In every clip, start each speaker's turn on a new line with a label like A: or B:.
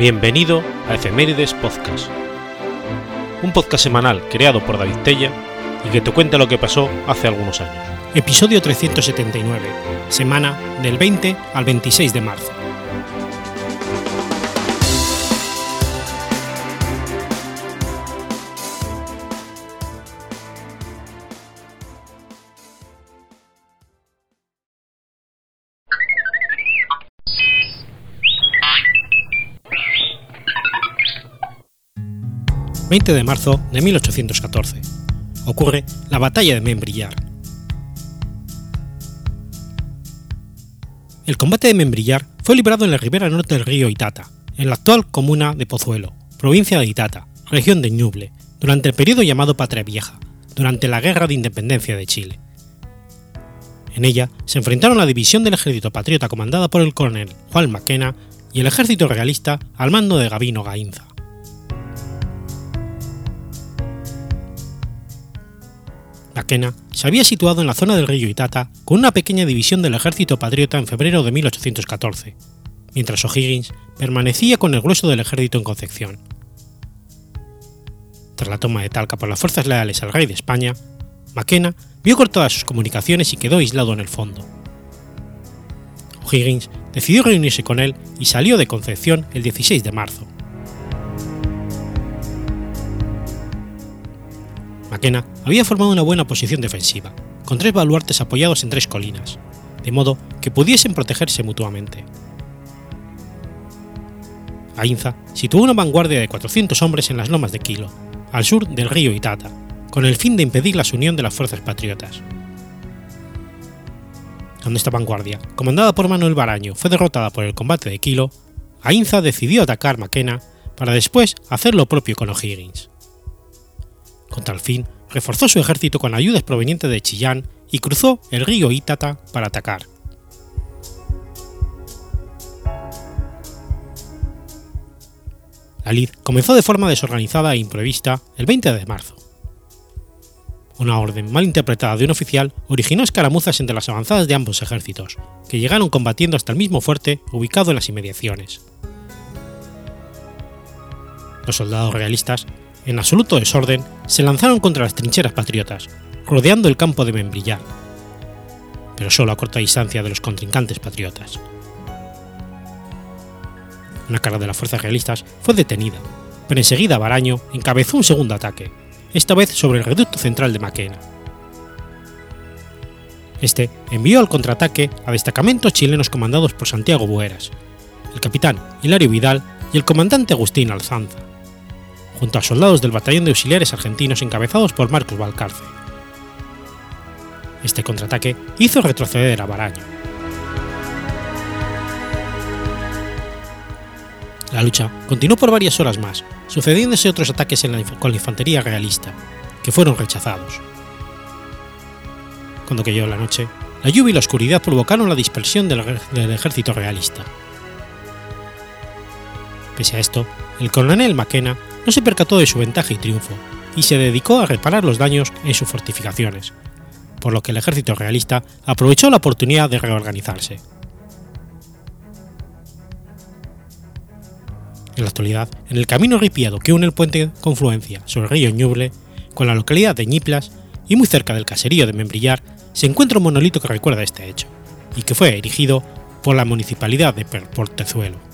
A: Bienvenido a Efemérides Podcast, un podcast semanal creado por David Tella y que te cuenta lo que pasó hace algunos años.
B: Episodio 379, semana del 20 al 26 de marzo. 20 de marzo de 1814. Ocurre la batalla de Membrillar. El combate de Membrillar fue librado en la ribera norte del río Itata, en la actual comuna de Pozuelo, provincia de Itata, región de Ñuble, durante el periodo llamado Patria Vieja, durante la Guerra de Independencia de Chile. En ella se enfrentaron la división del ejército patriota comandada por el coronel Juan Maquena y el ejército realista al mando de Gavino Gainza. Maquena se había situado en la zona del río Itata con una pequeña división del ejército patriota en febrero de 1814, mientras O'Higgins permanecía con el grueso del ejército en Concepción. Tras la toma de Talca por las fuerzas leales al rey de España, Maquena vio cortadas sus comunicaciones y quedó aislado en el fondo. O'Higgins decidió reunirse con él y salió de Concepción el 16 de marzo. Maquena había formado una buena posición defensiva, con tres baluartes apoyados en tres colinas, de modo que pudiesen protegerse mutuamente. Ainza situó una vanguardia de 400 hombres en las lomas de Kilo, al sur del río Itata, con el fin de impedir la unión de las fuerzas patriotas. Cuando esta vanguardia, comandada por Manuel Baraño, fue derrotada por el combate de Kilo, Ainza decidió atacar Maquena para después hacer lo propio con O'Higgins. Con tal fin, reforzó su ejército con ayudas provenientes de Chillán y cruzó el río Ítata para atacar. La lid comenzó de forma desorganizada e imprevista el 20 de marzo. Una orden mal interpretada de un oficial originó escaramuzas entre las avanzadas de ambos ejércitos, que llegaron combatiendo hasta el mismo fuerte ubicado en las inmediaciones. Los soldados realistas en absoluto desorden, se lanzaron contra las trincheras patriotas, rodeando el campo de Membrillar, pero solo a corta distancia de los contrincantes patriotas. Una carga de las fuerzas realistas fue detenida, pero enseguida Baraño encabezó un segundo ataque, esta vez sobre el reducto central de Maquena. Este envió al contraataque a destacamentos chilenos comandados por Santiago Bueras, el capitán Hilario Vidal y el comandante Agustín Alzanza junto a soldados del Batallón de Auxiliares Argentinos encabezados por Marcos Valcarce. Este contraataque hizo retroceder a Baraño. La lucha continuó por varias horas más, sucediéndose otros ataques con la infantería realista, que fueron rechazados. Cuando cayó la noche, la lluvia y la oscuridad provocaron la dispersión del, ejército realista. Pese a esto, el coronel Maquena no se percató de su ventaja y triunfo, y se dedicó a reparar los daños en sus fortificaciones, por lo que el ejército realista aprovechó la oportunidad de reorganizarse. En la actualidad, en el camino ripiado que une el puente Confluencia sobre el río Ñuble con la localidad de Ñiplas y muy cerca del caserío de Membrillar, se encuentra un monolito que recuerda este hecho, y que fue erigido por la municipalidad de Portezuelo.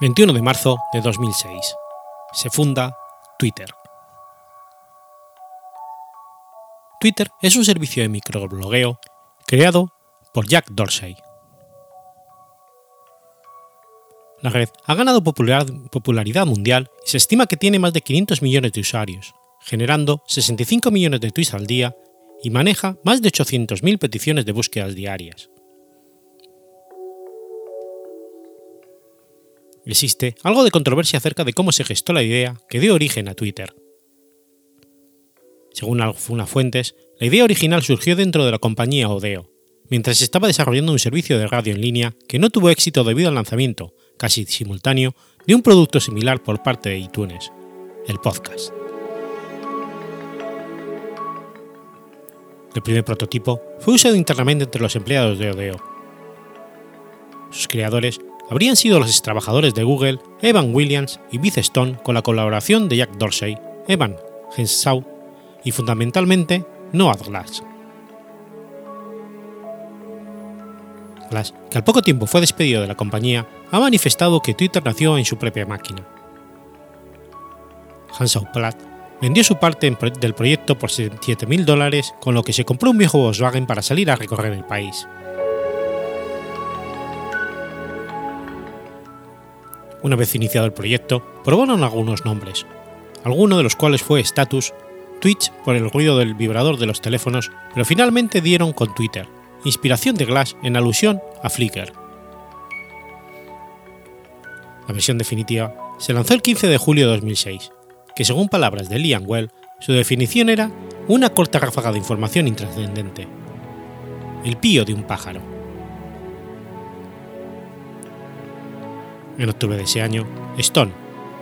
B: 21 de marzo de 2006. Se funda Twitter. Twitter es un servicio de microblogueo creado por Jack Dorsey. La red ha ganado popularidad mundial y se estima que tiene más de 500 millones de usuarios, generando 65 millones de tweets al día y maneja más de 800.000 peticiones de búsquedas diarias. Existe algo de controversia acerca de cómo se gestó la idea que dio origen a Twitter. Según algunas fuentes, la idea original surgió dentro de la compañía Odeo, mientras se estaba desarrollando un servicio de radio en línea que no tuvo éxito debido al lanzamiento, casi simultáneo, de un producto similar por parte de iTunes, el podcast. El primer prototipo fue usado internamente entre los empleados de Odeo. Sus creadores habrían sido los trabajadores de Google, Evan Williams y Beth Stone con la colaboración de Jack Dorsey, Evan Henshaw y fundamentalmente Noah Glass. Glass, que al poco tiempo fue despedido de la compañía, ha manifestado que Twitter nació en su propia máquina. Henshaw Platt vendió su parte del proyecto por 7.000 dólares, con lo que se compró un viejo Volkswagen para salir a recorrer el país. Una vez iniciado el proyecto, probaron algunos nombres, alguno de los cuales fue Status, Twitch por el ruido del vibrador de los teléfonos, pero finalmente dieron con Twitter, inspiración de Glass en alusión a Flickr. La versión definitiva se lanzó el 15 de julio de 2006, que según palabras de Liam Well, su definición era una corta ráfaga de información intrascendente. El pío de un pájaro. En octubre de ese año, Stone,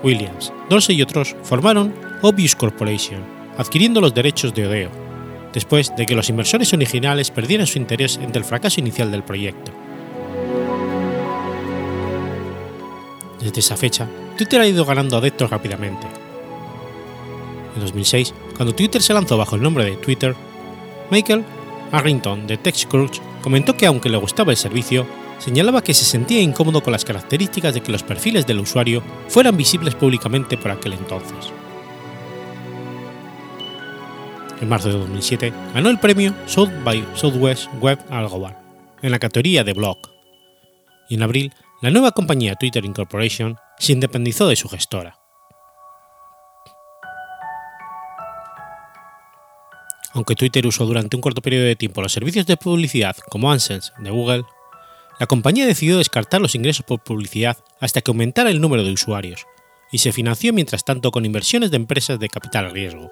B: Williams, Dorsey y otros formaron Obvious Corporation, adquiriendo los derechos de Odeo, después de que los inversores originales perdieran su interés ante el fracaso inicial del proyecto. Desde esa fecha, Twitter ha ido ganando adeptos rápidamente. En 2006, cuando Twitter se lanzó bajo el nombre de Twitter, Michael Arrington de TechCrunch comentó que aunque le gustaba el servicio, señalaba que se sentía incómodo con las características de que los perfiles del usuario fueran visibles públicamente por aquel entonces. En marzo de 2007 ganó el premio South by Southwest Web Award en la categoría de blog, y en abril la nueva compañía Twitter Incorporation se independizó de su gestora. Aunque Twitter usó durante un corto periodo de tiempo los servicios de publicidad como AdSense de Google, la compañía decidió descartar los ingresos por publicidad hasta que aumentara el número de usuarios, y se financió mientras tanto con inversiones de empresas de capital riesgo.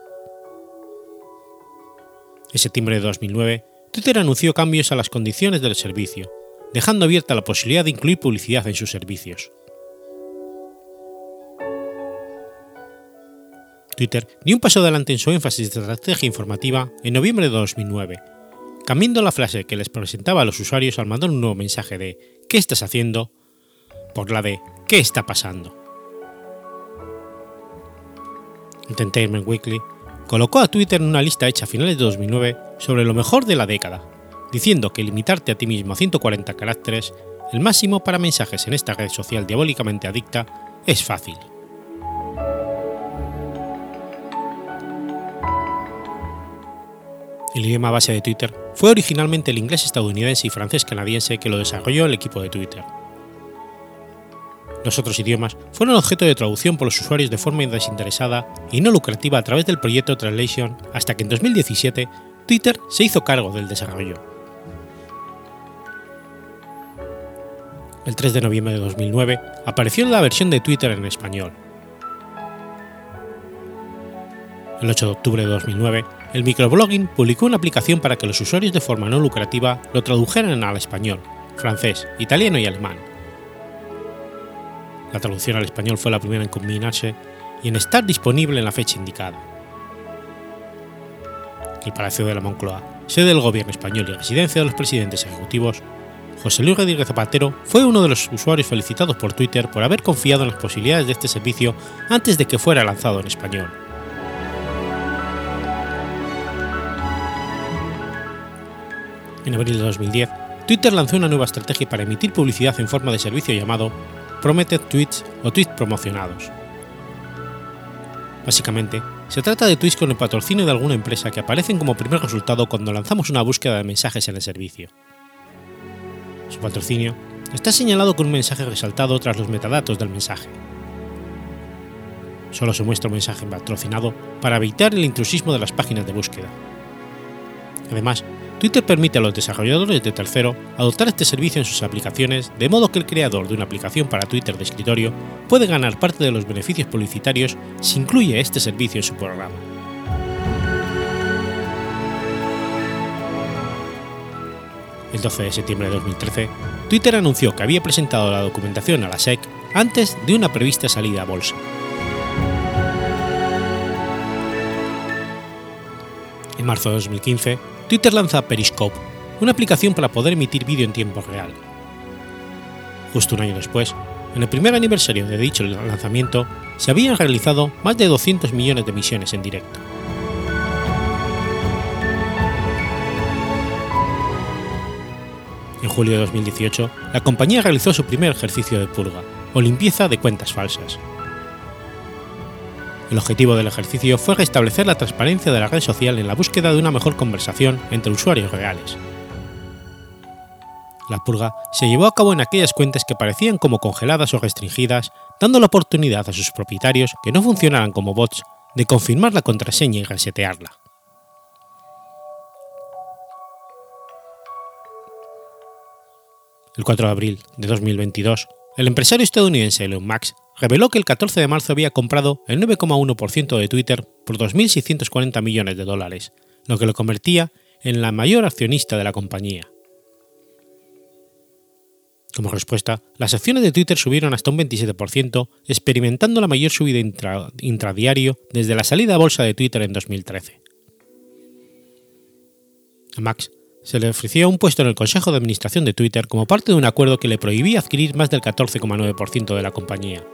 B: En septiembre de 2009, Twitter anunció cambios a las condiciones del servicio, dejando abierta la posibilidad de incluir publicidad en sus servicios. Twitter dio un paso adelante en su énfasis de estrategia informativa en noviembre de 2009 cambiando la frase que les presentaba a los usuarios al mandar un nuevo mensaje de ¿qué estás haciendo? por la de ¿qué está pasando? Entertainment Weekly colocó a Twitter en una lista hecha a finales de 2009 sobre lo mejor de la década, diciendo que limitarte a ti mismo a 140 caracteres, el máximo para mensajes en esta red social diabólicamente adicta, es fácil. El idioma base de Twitter fue originalmente el inglés estadounidense y francés canadiense que lo desarrolló el equipo de Twitter. Los otros idiomas fueron objeto de traducción por los usuarios de forma desinteresada y no lucrativa a través del proyecto Translation hasta que en 2017 Twitter se hizo cargo del desarrollo. El 3 de noviembre de 2009 apareció la versión de Twitter en español. El 8 de octubre de 2009 el microblogging publicó una aplicación para que los usuarios de forma no lucrativa lo tradujeran al español, francés, italiano y alemán. La traducción al español fue la primera en combinarse y en estar disponible en la fecha indicada. El Palacio de la Moncloa, sede del gobierno español y residencia de los presidentes ejecutivos, José Luis Rodríguez Zapatero fue uno de los usuarios felicitados por Twitter por haber confiado en las posibilidades de este servicio antes de que fuera lanzado en español. En abril de 2010, Twitter lanzó una nueva estrategia para emitir publicidad en forma de servicio llamado Promoted Tweets o tweets promocionados. Básicamente, se trata de tweets con el patrocinio de alguna empresa que aparecen como primer resultado cuando lanzamos una búsqueda de mensajes en el servicio. Su patrocinio está señalado con un mensaje resaltado tras los metadatos del mensaje. Solo se muestra un mensaje patrocinado para evitar el intrusismo de las páginas de búsqueda. Además, Twitter permite a los desarrolladores de tercero adoptar este servicio en sus aplicaciones, de modo que el creador de una aplicación para Twitter de escritorio puede ganar parte de los beneficios publicitarios si incluye este servicio en su programa. El 12 de septiembre de 2013, Twitter anunció que había presentado la documentación a la SEC antes de una prevista salida a bolsa. En marzo de 2015, Twitter lanza Periscope, una aplicación para poder emitir vídeo en tiempo real. Justo un año después, en el primer aniversario de dicho lanzamiento, se habían realizado más de 200 millones de emisiones en directo. En julio de 2018, la compañía realizó su primer ejercicio de purga, o limpieza de cuentas falsas. El objetivo del ejercicio fue restablecer la transparencia de la red social en la búsqueda de una mejor conversación entre usuarios reales. La purga se llevó a cabo en aquellas cuentas que parecían como congeladas o restringidas, dando la oportunidad a sus propietarios que no funcionaran como bots de confirmar la contraseña y resetearla. El 4 de abril de 2022, el empresario estadounidense Elon Musk reveló que el 14 de marzo había comprado el 9,1% de Twitter por 2.640 millones de dólares, lo que lo convertía en la mayor accionista de la compañía. Como respuesta, las acciones de Twitter subieron hasta un 27%, experimentando la mayor subida intradiario desde la salida a bolsa de Twitter en 2013. A Max se le ofreció un puesto en el Consejo de Administración de Twitter como parte de un acuerdo que le prohibía adquirir más del 14,9% de la compañía.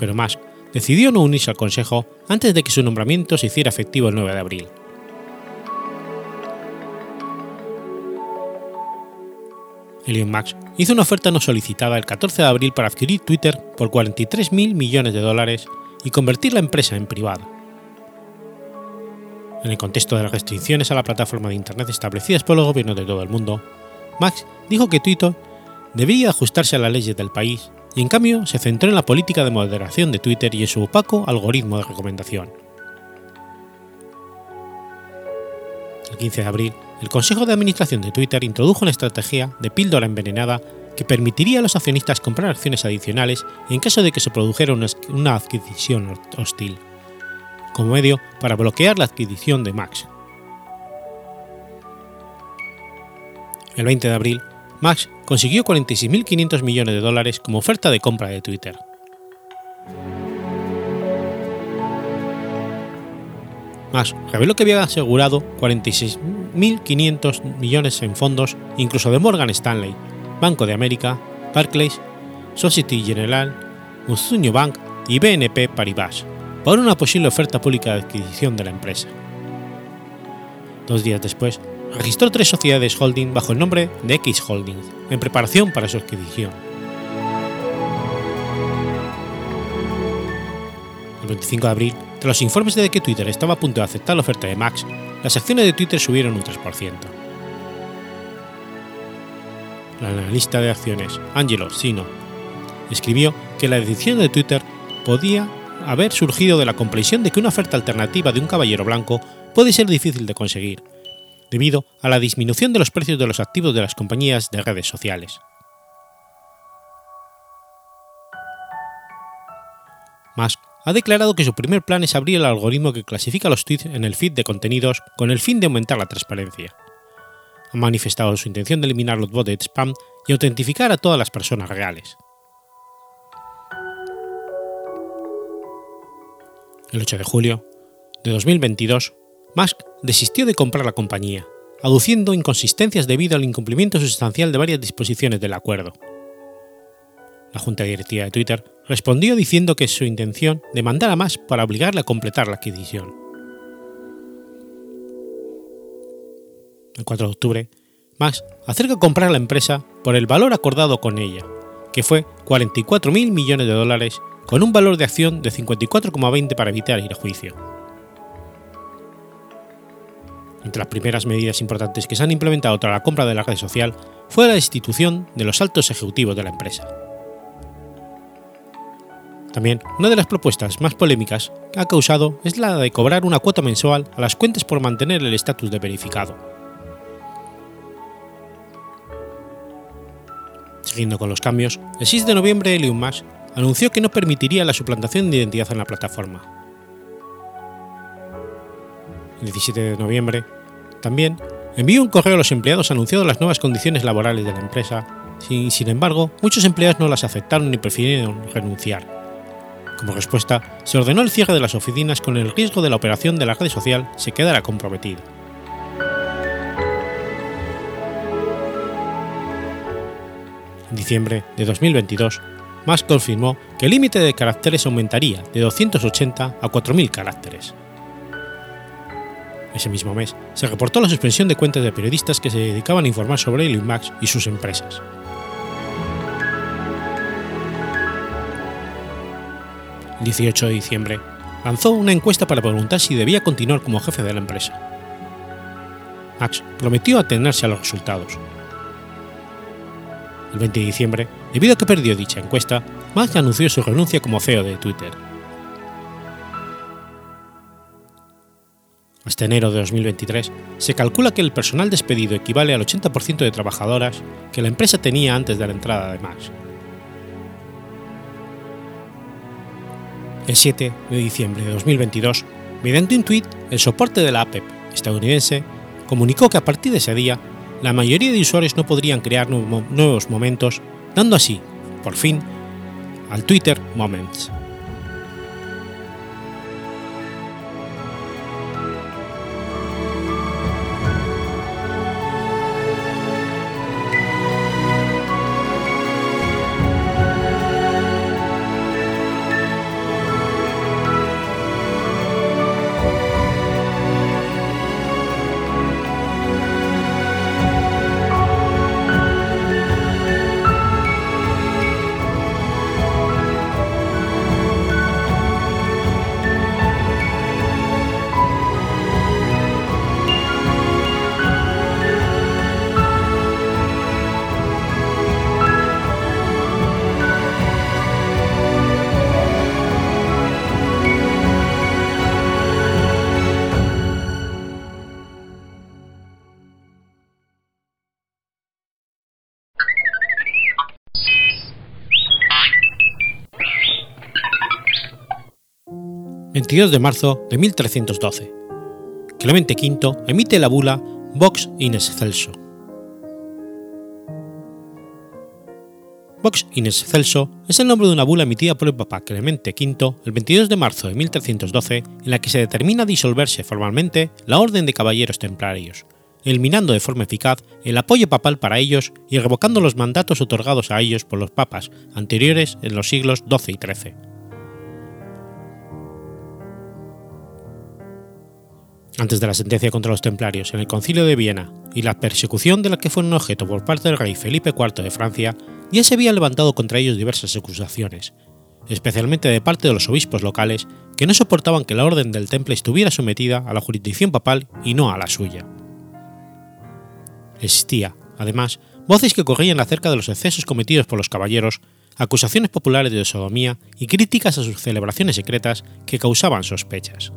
B: Pero Musk decidió no unirse al Consejo antes de que su nombramiento se hiciera efectivo el 9 de abril. Elon Musk hizo una oferta no solicitada el 14 de abril para adquirir Twitter por 43.000 millones de dólares y convertir la empresa en privada en el contexto de las restricciones a la plataforma de Internet establecidas por los gobiernos de todo el mundo, Max dijo que Twitter debía ajustarse a las leyes del país y en cambio se centró en la política de moderación de Twitter y en su opaco algoritmo de recomendación. El 15 de abril, el Consejo de Administración de Twitter introdujo una estrategia de píldora envenenada que permitiría a los accionistas comprar acciones adicionales en caso de que se produjera una adquisición hostil como medio para bloquear la adquisición de Max. El 20 de abril, Max consiguió 46.500 millones de dólares como oferta de compra de Twitter. Max reveló que había asegurado 46.500 millones en fondos, incluso de Morgan Stanley, Banco de América, Barclays, Society General, Muzuño Bank y BNP Paribas, por una posible oferta pública de adquisición de la empresa. Dos días después, registró tres sociedades holding bajo el nombre de X Holdings, en preparación para su adquisición. El 25 de abril, tras los informes de que Twitter estaba a punto de aceptar la oferta de Max, las acciones de Twitter subieron un 3%. El analista de acciones, Angelo Sino, escribió que la decisión de Twitter podía haber surgido de la comprensión de que una oferta alternativa de un caballero blanco puede ser difícil de conseguir, debido a la disminución de los precios de los activos de las compañías de redes sociales. Musk ha declarado que su primer plan es abrir el algoritmo que clasifica los tweets en el feed de contenidos con el fin de aumentar la transparencia. Ha manifestado su intención de eliminar los bots de spam y autentificar a todas las personas reales. el 8 de julio de 2022, Musk desistió de comprar la compañía, aduciendo inconsistencias debido al incumplimiento sustancial de varias disposiciones del acuerdo. La junta directiva de Twitter respondió diciendo que es su intención demandar a Musk para obligarle a completar la adquisición. El 4 de octubre, Musk acerca comprar la empresa por el valor acordado con ella, que fue 44.000 millones de dólares con un valor de acción de 54,20 para evitar ir a juicio. Entre las primeras medidas importantes que se han implementado tras la compra de la red social fue la destitución de los altos ejecutivos de la empresa. También una de las propuestas más polémicas que ha causado es la de cobrar una cuota mensual a las cuentas por mantener el estatus de verificado. Siguiendo con los cambios, el 6 de noviembre Elon anunció que no permitiría la suplantación de identidad en la plataforma. El 17 de noviembre, también envió un correo a los empleados anunciando las nuevas condiciones laborales de la empresa, sin, sin embargo, muchos empleados no las aceptaron ni prefirieron renunciar como respuesta, se ordenó el cierre de las oficinas con el riesgo de la operación de la red social se quedara comprometida. En diciembre de 2022, Musk confirmó que el límite de caracteres aumentaría de 280 a 4.000 caracteres. Ese mismo mes, se reportó la suspensión de cuentas de periodistas que se dedicaban a informar sobre Elon Musk y sus empresas. el 18 de diciembre, lanzó una encuesta para preguntar si debía continuar como jefe de la empresa. Max prometió atenerse a los resultados. El 20 de diciembre, debido a que perdió dicha encuesta, Max anunció su renuncia como CEO de Twitter. Hasta enero de 2023, se calcula que el personal despedido equivale al 80% de trabajadoras que la empresa tenía antes de la entrada de Max. El 7 de diciembre de 2022, mediante un tuit, el soporte de la APEP estadounidense comunicó que a partir de ese día, la mayoría de usuarios no podrían crear nuevos momentos, dando así, por fin, al Twitter Moments. 22 de marzo de 1312. Clemente V emite la bula Vox in excelso. Vox in excelso es el nombre de una bula emitida por el Papa Clemente V el 22 de marzo de 1312 en la que se determina disolverse formalmente la Orden de Caballeros Templarios, eliminando de forma eficaz el apoyo papal para ellos y revocando los mandatos otorgados a ellos por los papas anteriores en los siglos XII y XIII. Antes de la sentencia contra los templarios en el concilio de Viena y la persecución de la que fueron objeto por parte del rey Felipe IV de Francia, ya se habían levantado contra ellos diversas acusaciones, especialmente de parte de los obispos locales que no soportaban que la orden del temple estuviera sometida a la jurisdicción papal y no a la suya. Existía, además, voces que corrían acerca de los excesos cometidos por los caballeros, acusaciones populares de sodomía y críticas a sus celebraciones secretas que causaban sospechas.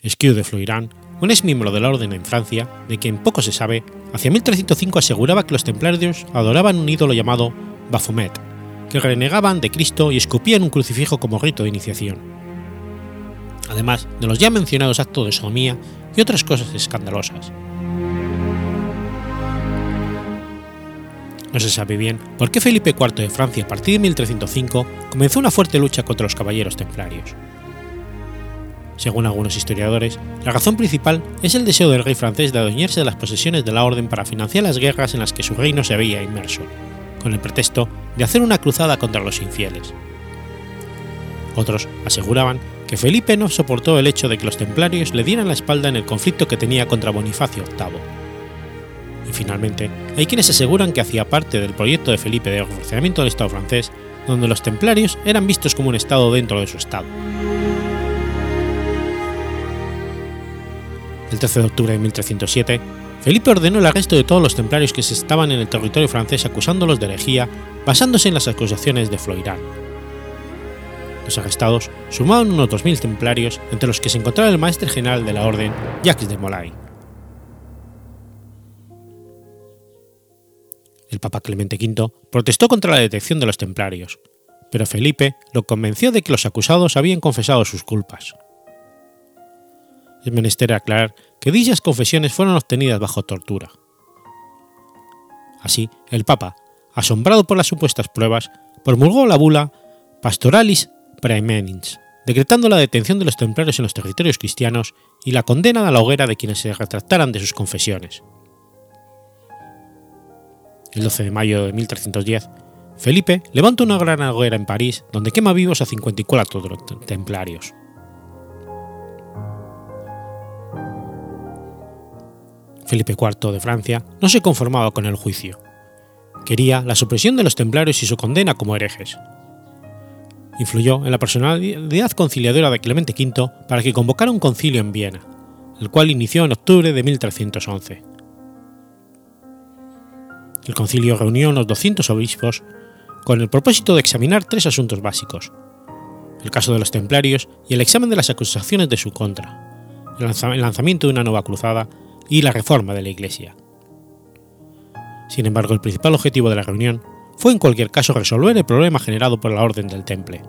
B: Esquiu de Floirán, un ex miembro de la orden en Francia, de quien poco se sabe, hacia 1305 aseguraba que los templarios adoraban un ídolo llamado Baphomet, que renegaban de Cristo y escupían un crucifijo como rito de iniciación. Además de los ya mencionados actos de sodomía y otras cosas escandalosas. No se sabe bien por qué Felipe IV de Francia a partir de 1305 comenzó una fuerte lucha contra los caballeros templarios. Según algunos historiadores, la razón principal es el deseo del rey francés de adueñarse de las posesiones de la orden para financiar las guerras en las que su reino se había inmerso, con el pretexto de hacer una cruzada contra los infieles. Otros aseguraban que Felipe no soportó el hecho de que los templarios le dieran la espalda en el conflicto que tenía contra Bonifacio VIII. Y finalmente, hay quienes aseguran que hacía parte del proyecto de Felipe de reforzamiento del Estado francés, donde los templarios eran vistos como un Estado dentro de su Estado. El 13 de octubre de 1307, Felipe ordenó el arresto de todos los templarios que se estaban en el territorio francés acusándolos de herejía, basándose en las acusaciones de Floirán. Los arrestados sumaban unos 2.000 templarios, entre los que se encontraba el maestre general de la orden, Jacques de Molay. El Papa Clemente V protestó contra la detección de los templarios, pero Felipe lo convenció de que los acusados habían confesado sus culpas. Es menester aclarar que dichas confesiones fueron obtenidas bajo tortura. Así, el Papa, asombrado por las supuestas pruebas, promulgó la bula Pastoralis Praemenins, decretando la detención de los templarios en los territorios cristianos y la condena a la hoguera de quienes se retractaran de sus confesiones. El 12 de mayo de 1310, Felipe levanta una gran hoguera en París donde quema vivos a 54 templarios. Felipe IV de Francia no se conformaba con el juicio. Quería la supresión de los templarios y su condena como herejes. Influyó en la personalidad conciliadora de Clemente V para que convocara un concilio en Viena, el cual inició en octubre de 1311. El concilio reunió a unos 200 obispos con el propósito de examinar tres asuntos básicos: el caso de los templarios y el examen de las acusaciones de su contra, el lanzamiento de una nueva cruzada y la reforma de la Iglesia. Sin embargo, el principal objetivo de la reunión fue en cualquier caso resolver el problema generado por la Orden del Temple.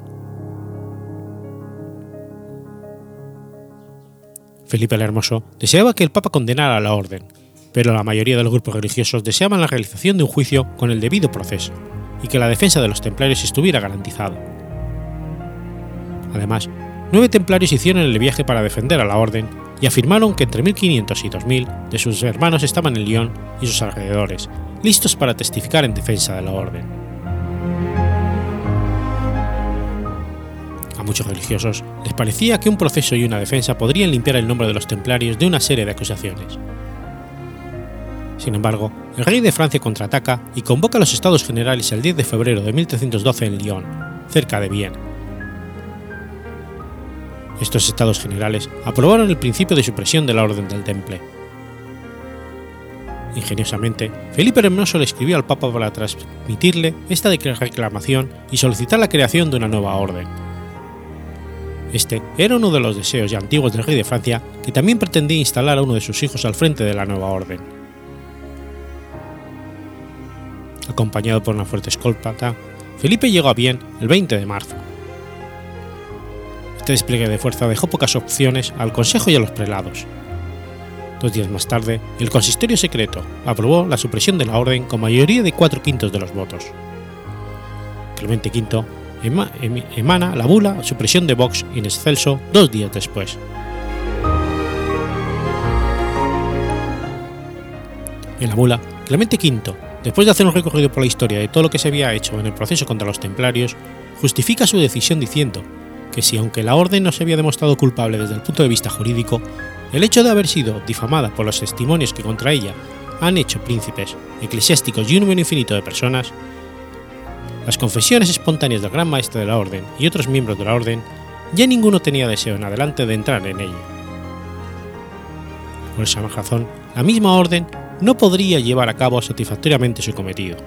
B: Felipe el Hermoso deseaba que el Papa condenara a la Orden, pero la mayoría de los grupos religiosos deseaban la realización de un juicio con el debido proceso y que la defensa de los templarios estuviera garantizada. Además, nueve templarios hicieron el viaje para defender a la Orden y afirmaron que entre 1500 y 2000 de sus hermanos estaban en Lyon y sus alrededores, listos para testificar en defensa de la orden. A muchos religiosos les parecía que un proceso y una defensa podrían limpiar el nombre de los templarios de una serie de acusaciones. Sin embargo, el rey de Francia contraataca y convoca a los estados generales el 10 de febrero de 1312 en Lyon, cerca de Viena estos estados generales aprobaron el principio de supresión de la Orden del Temple. Ingeniosamente, Felipe Hermoso le escribió al Papa para transmitirle esta reclamación y solicitar la creación de una nueva orden. Este era uno de los deseos ya antiguos del rey de Francia, que también pretendía instalar a uno de sus hijos al frente de la nueva orden. Acompañado por una fuerte escolta, Felipe llegó a Bien el 20 de marzo este despliegue de fuerza dejó pocas opciones al Consejo y a los prelados. Dos días más tarde, el consistorio secreto aprobó la supresión de la orden con mayoría de cuatro quintos de los votos. Clemente V emana la bula supresión de Vox in excelso dos días después. En la bula, Clemente V, después de hacer un recorrido por la historia de todo lo que se había hecho en el proceso contra los templarios, justifica su decisión diciendo que si aunque la orden no se había demostrado culpable desde el punto de vista jurídico, el hecho de haber sido difamada por los testimonios que contra ella han hecho príncipes, eclesiásticos y un número infinito de personas, las confesiones espontáneas del gran maestre de la orden y otros miembros de la orden, ya ninguno tenía deseo en adelante de entrar en ella. Por esa razón, la misma orden no podría llevar a cabo satisfactoriamente su cometido.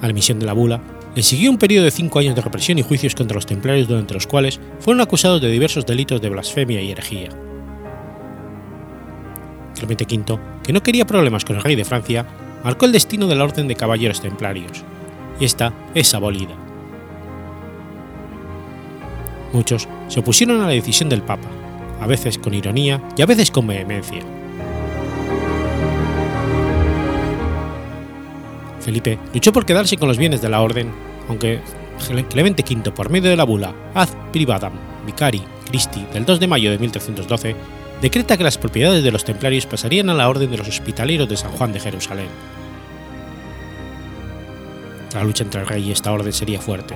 B: A la emisión de la bula, le siguió un periodo de cinco años de represión y juicios contra los templarios durante los cuales fueron acusados de diversos delitos de blasfemia y herejía. Clemente V, que no quería problemas con el rey de Francia, marcó el destino de la Orden de Caballeros Templarios, y esta es abolida. Muchos se opusieron a la decisión del Papa, a veces con ironía y a veces con vehemencia Felipe luchó por quedarse con los bienes de la orden, aunque Clemente V, por medio de la bula Ad Privadam Vicari Christi del 2 de mayo de 1312, decreta que las propiedades de los templarios pasarían a la orden de los hospitaleros de San Juan de Jerusalén. La lucha entre el rey y esta orden sería fuerte,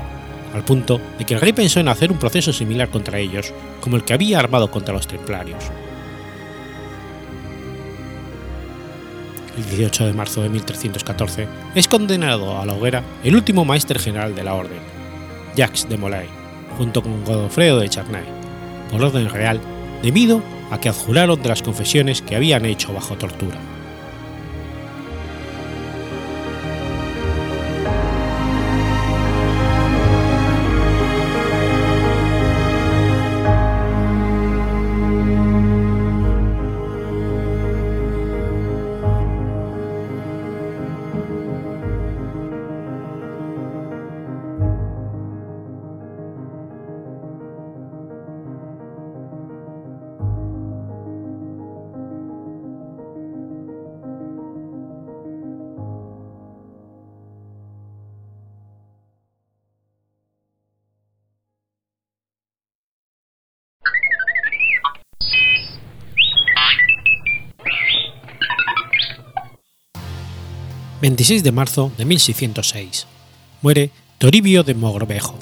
B: al punto de que el rey pensó en hacer un proceso similar contra ellos, como el que había armado contra los templarios. El 18 de marzo de 1314 es condenado a la hoguera el último maestre general de la orden, Jacques de Molay, junto con Godofredo de Charnay, por orden real, debido a que adjuraron de las confesiones que habían hecho bajo tortura. 26 de marzo de 1606. Muere Toribio de Mogrovejo.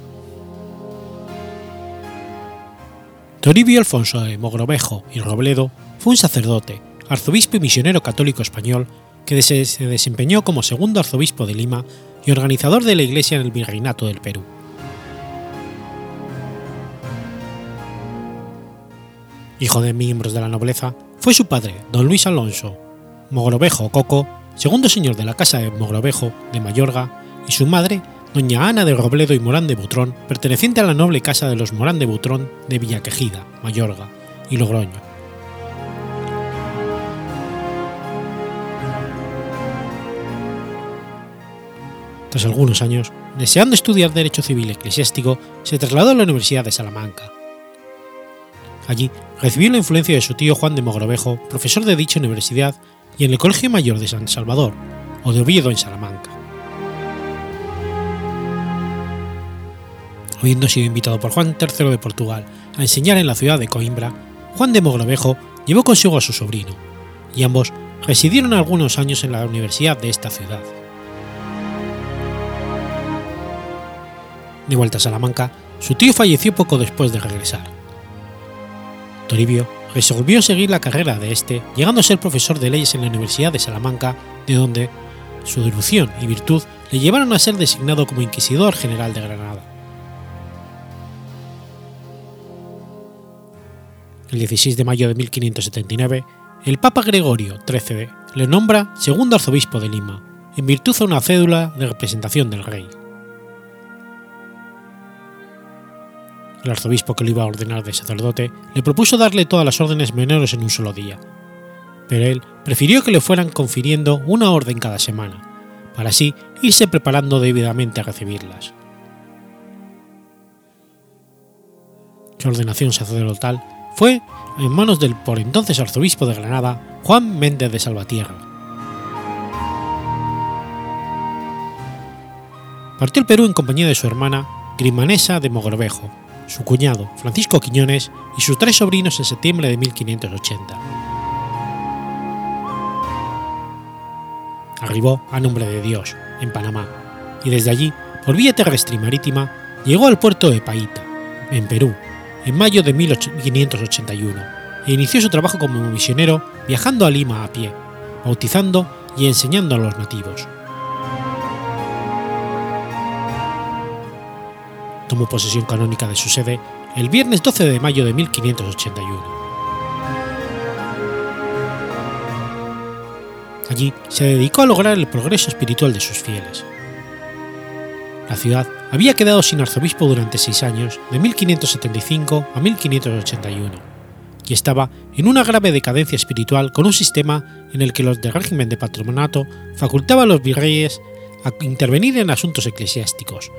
B: Toribio Alfonso de Mogrovejo y Robledo fue un sacerdote, arzobispo y misionero católico español que se desempeñó como segundo arzobispo de Lima y organizador de la Iglesia en el Virreinato del Perú. Hijo de miembros de la nobleza, fue su padre, don Luis Alonso Mogrovejo Coco, segundo señor de la casa de Mogrovejo de Mayorga, y su madre, doña Ana de Robledo y Morán de Butrón, perteneciente a la noble casa de los Morán de Butrón de Villaquejida, Mayorga y Logroño. Tras algunos años, deseando estudiar Derecho Civil Eclesiástico, se trasladó a la Universidad de Salamanca. Allí recibió la influencia de su tío Juan de Mogrovejo, profesor de dicha universidad y en el Colegio Mayor de San Salvador o de Oviedo en Salamanca. Habiendo sido invitado por Juan III de Portugal a enseñar en la ciudad de Coimbra, Juan de Mogrovejo llevó consigo a su sobrino, y ambos residieron algunos años en la universidad de esta ciudad. De vuelta a Salamanca, su tío falleció poco después de regresar. Toribio resolvió seguir la carrera de este, llegando a ser profesor de leyes en la Universidad de Salamanca, de donde su devoción y virtud le llevaron a ser designado como Inquisidor General de Granada. El 16 de mayo de 1579, el Papa Gregorio XIII le nombra segundo arzobispo de Lima, en virtud de una cédula de representación del rey. El arzobispo que lo iba a ordenar de sacerdote le propuso darle todas las órdenes menores en un solo día, pero él prefirió que le fueran confiriendo una orden cada semana, para así irse preparando debidamente a recibirlas. Su ordenación sacerdotal fue en manos del por entonces arzobispo de Granada, Juan Méndez de Salvatierra. Partió el Perú en compañía de su hermana, Grimanesa de Mogrovejo, su cuñado Francisco Quiñones y sus tres sobrinos en septiembre de 1580. Arribó a nombre de Dios, en Panamá, y desde allí, por vía terrestre y marítima, llegó al puerto de Paita, en Perú, en mayo de 1581, e inició su trabajo como misionero viajando a Lima a pie, bautizando y enseñando a los nativos. Tomó posesión canónica de su sede el viernes 12 de mayo de 1581. Allí se dedicó a lograr el progreso espiritual de sus fieles. La ciudad había quedado sin arzobispo durante seis años, de 1575 a 1581, y estaba en una grave decadencia espiritual con un sistema en el que los del régimen de patronato facultaban a los virreyes a intervenir en asuntos eclesiásticos,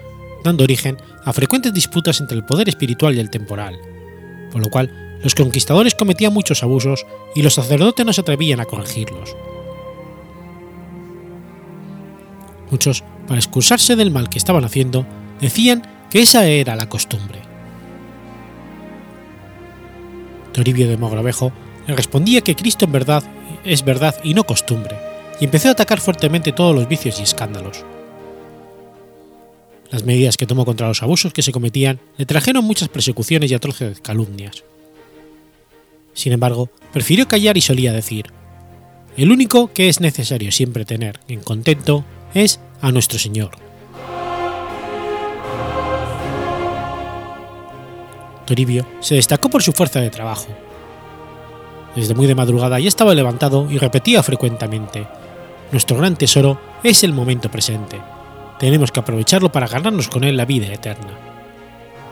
B: dando origen a frecuentes disputas entre el poder espiritual y el temporal, por lo cual los conquistadores cometían muchos abusos y los sacerdotes no se atrevían a corregirlos. Muchos, para excusarse del mal que estaban haciendo, decían que esa era la costumbre. Toribio de Mogrovejo le respondía que Cristo en verdad es verdad y no costumbre, y empezó a atacar fuertemente todos los vicios y escándalos, Las medidas que tomó contra los abusos que se cometían le trajeron muchas persecuciones y atroces calumnias. Sin embargo, prefirió callar y solía decir, el único que es necesario siempre tener en contento es a nuestro Señor. Toribio se destacó por su fuerza de trabajo. Desde muy de madrugada ya estaba levantado y repetía frecuentemente, nuestro gran tesoro es el momento presente. Tenemos que aprovecharlo para ganarnos con él la vida eterna.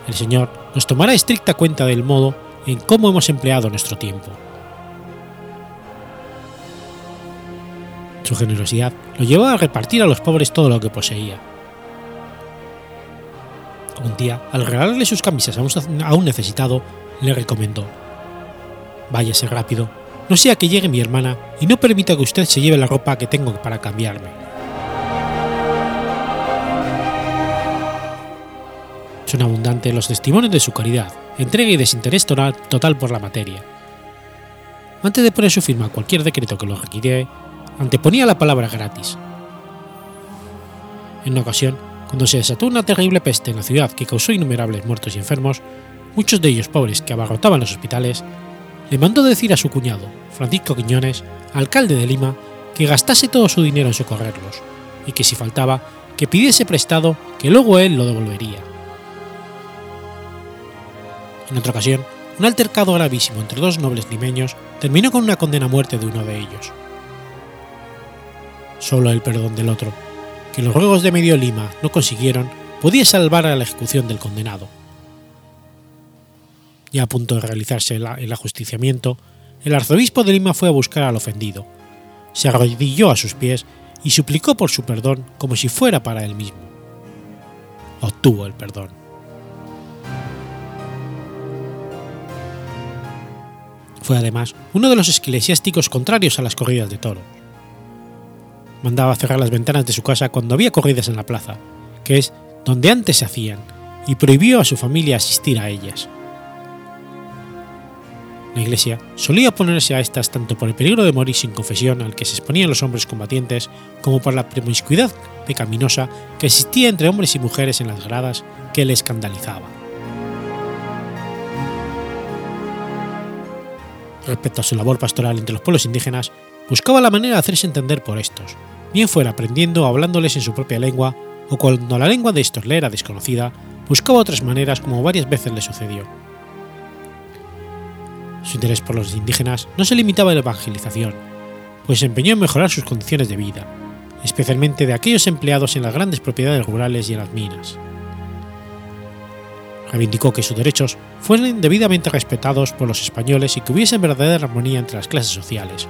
B: El Señor nos tomará estricta cuenta del modo en cómo hemos empleado nuestro tiempo. Su generosidad lo llevó a repartir a los pobres todo lo que poseía. Un día, al regalarle sus camisas a un necesitado, le recomendó, Váyase rápido, no sea que llegue mi hermana y no permita que usted se lleve la ropa que tengo para cambiarme. Son abundantes los testimonios de su caridad, entrega y desinterés total por la materia. Antes de poner su firma a cualquier decreto que lo requiriera, anteponía la palabra gratis. En una ocasión, cuando se desató una terrible peste en la ciudad que causó innumerables muertos y enfermos, muchos de ellos pobres que abarrotaban los hospitales, le mandó decir a su cuñado, Francisco Quiñones, alcalde de Lima, que gastase todo su dinero en socorrerlos, y que si faltaba, que pidiese prestado, que luego él lo devolvería. En otra ocasión, un altercado gravísimo entre dos nobles limeños terminó con una condena a muerte de uno de ellos. Solo el perdón del otro, que los ruegos de Medio Lima no consiguieron, podía salvar a la ejecución del condenado. Ya a punto de realizarse el, ajusticiamiento, el arzobispo de Lima fue a buscar al ofendido, se arrodilló a sus pies y suplicó por su perdón como si fuera para él mismo. Obtuvo el perdón. Fue además uno de los eclesiásticos contrarios a las corridas de toros. Mandaba cerrar las ventanas de su casa cuando había corridas en la plaza, que es donde antes se hacían, y prohibió a su familia asistir a ellas. La Iglesia solía oponerse a estas tanto por el peligro de morir sin confesión al que se exponían los hombres combatientes, como por la promiscuidad pecaminosa que existía entre hombres y mujeres en las gradas que le escandalizaba. Respecto a su labor pastoral entre los pueblos indígenas, buscaba la manera de hacerse entender por estos, bien fuera aprendiendo o hablándoles en su propia lengua, o cuando la lengua de estos le era desconocida, buscaba otras maneras como varias veces le sucedió. Su interés por los indígenas no se limitaba a la evangelización, pues se empeñó en mejorar sus condiciones de vida, especialmente de aquellos empleados en las grandes propiedades rurales y en las minas. Reivindicó que sus derechos fueran debidamente respetados por los españoles y que hubiese verdadera armonía entre las clases sociales,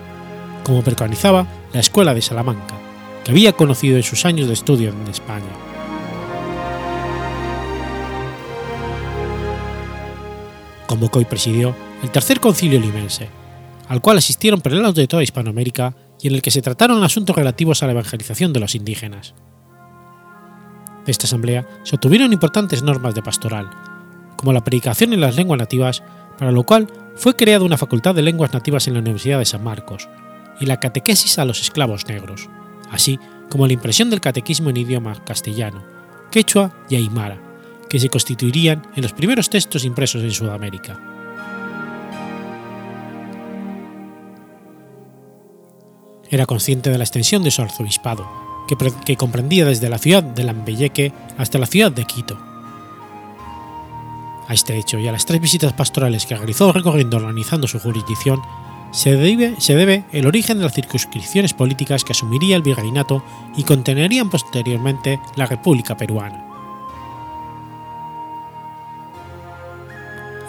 B: como preconizaba la Escuela de Salamanca, que había conocido en sus años de estudio en España. Convocó y presidió el Tercer Concilio Limense, al cual asistieron prelados de toda Hispanoamérica y en el que se trataron asuntos relativos a la evangelización de los indígenas. De esta asamblea se obtuvieron importantes normas de pastoral, como la predicación en las lenguas nativas, para lo cual fue creada una facultad de lenguas nativas en la Universidad de San Marcos, y la catequesis a los esclavos negros, así como la impresión del catequismo en idioma castellano, quechua y aymara, que se constituirían en los primeros textos impresos en Sudamérica. Era consciente de la extensión de su arzobispado, que, comprendía desde la ciudad de Lambayeque hasta la ciudad de Quito, a este hecho y a las tres visitas pastorales que realizó recorriendo organizando su jurisdicción, se debe, se debe, el origen de las circunscripciones políticas que asumiría el virreinato y contenerían posteriormente la República Peruana.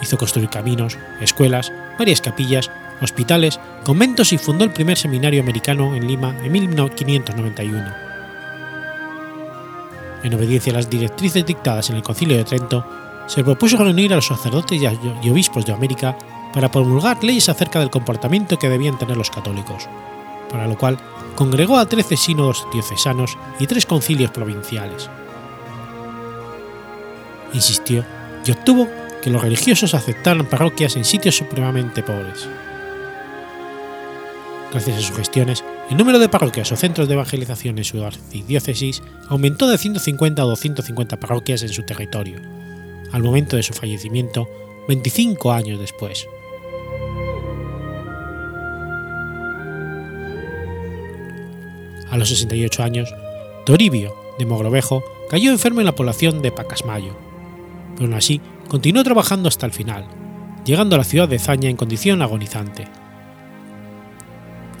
B: Hizo construir caminos, escuelas, varias capillas, hospitales, conventos y fundó el primer seminario americano en Lima en 1591. En obediencia a las directrices dictadas en el Concilio de Trento, se propuso reunir a los sacerdotes y obispos de América para promulgar leyes acerca del comportamiento que debían tener los católicos, para lo cual congregó a trece sínodos diocesanos y tres concilios provinciales. Insistió y obtuvo que los religiosos aceptaran parroquias en sitios supremamente pobres. Gracias a sus gestiones, el número de parroquias o centros de evangelización en su archidiócesis aumentó de 150 a 250 parroquias en su territorio, al momento de su fallecimiento 25 años después. A los 68 años, Toribio de Mogrovejo cayó enfermo en la población de Pacasmayo, pero aún así continuó trabajando hasta el final, llegando a la ciudad de Zaña en condición agonizante.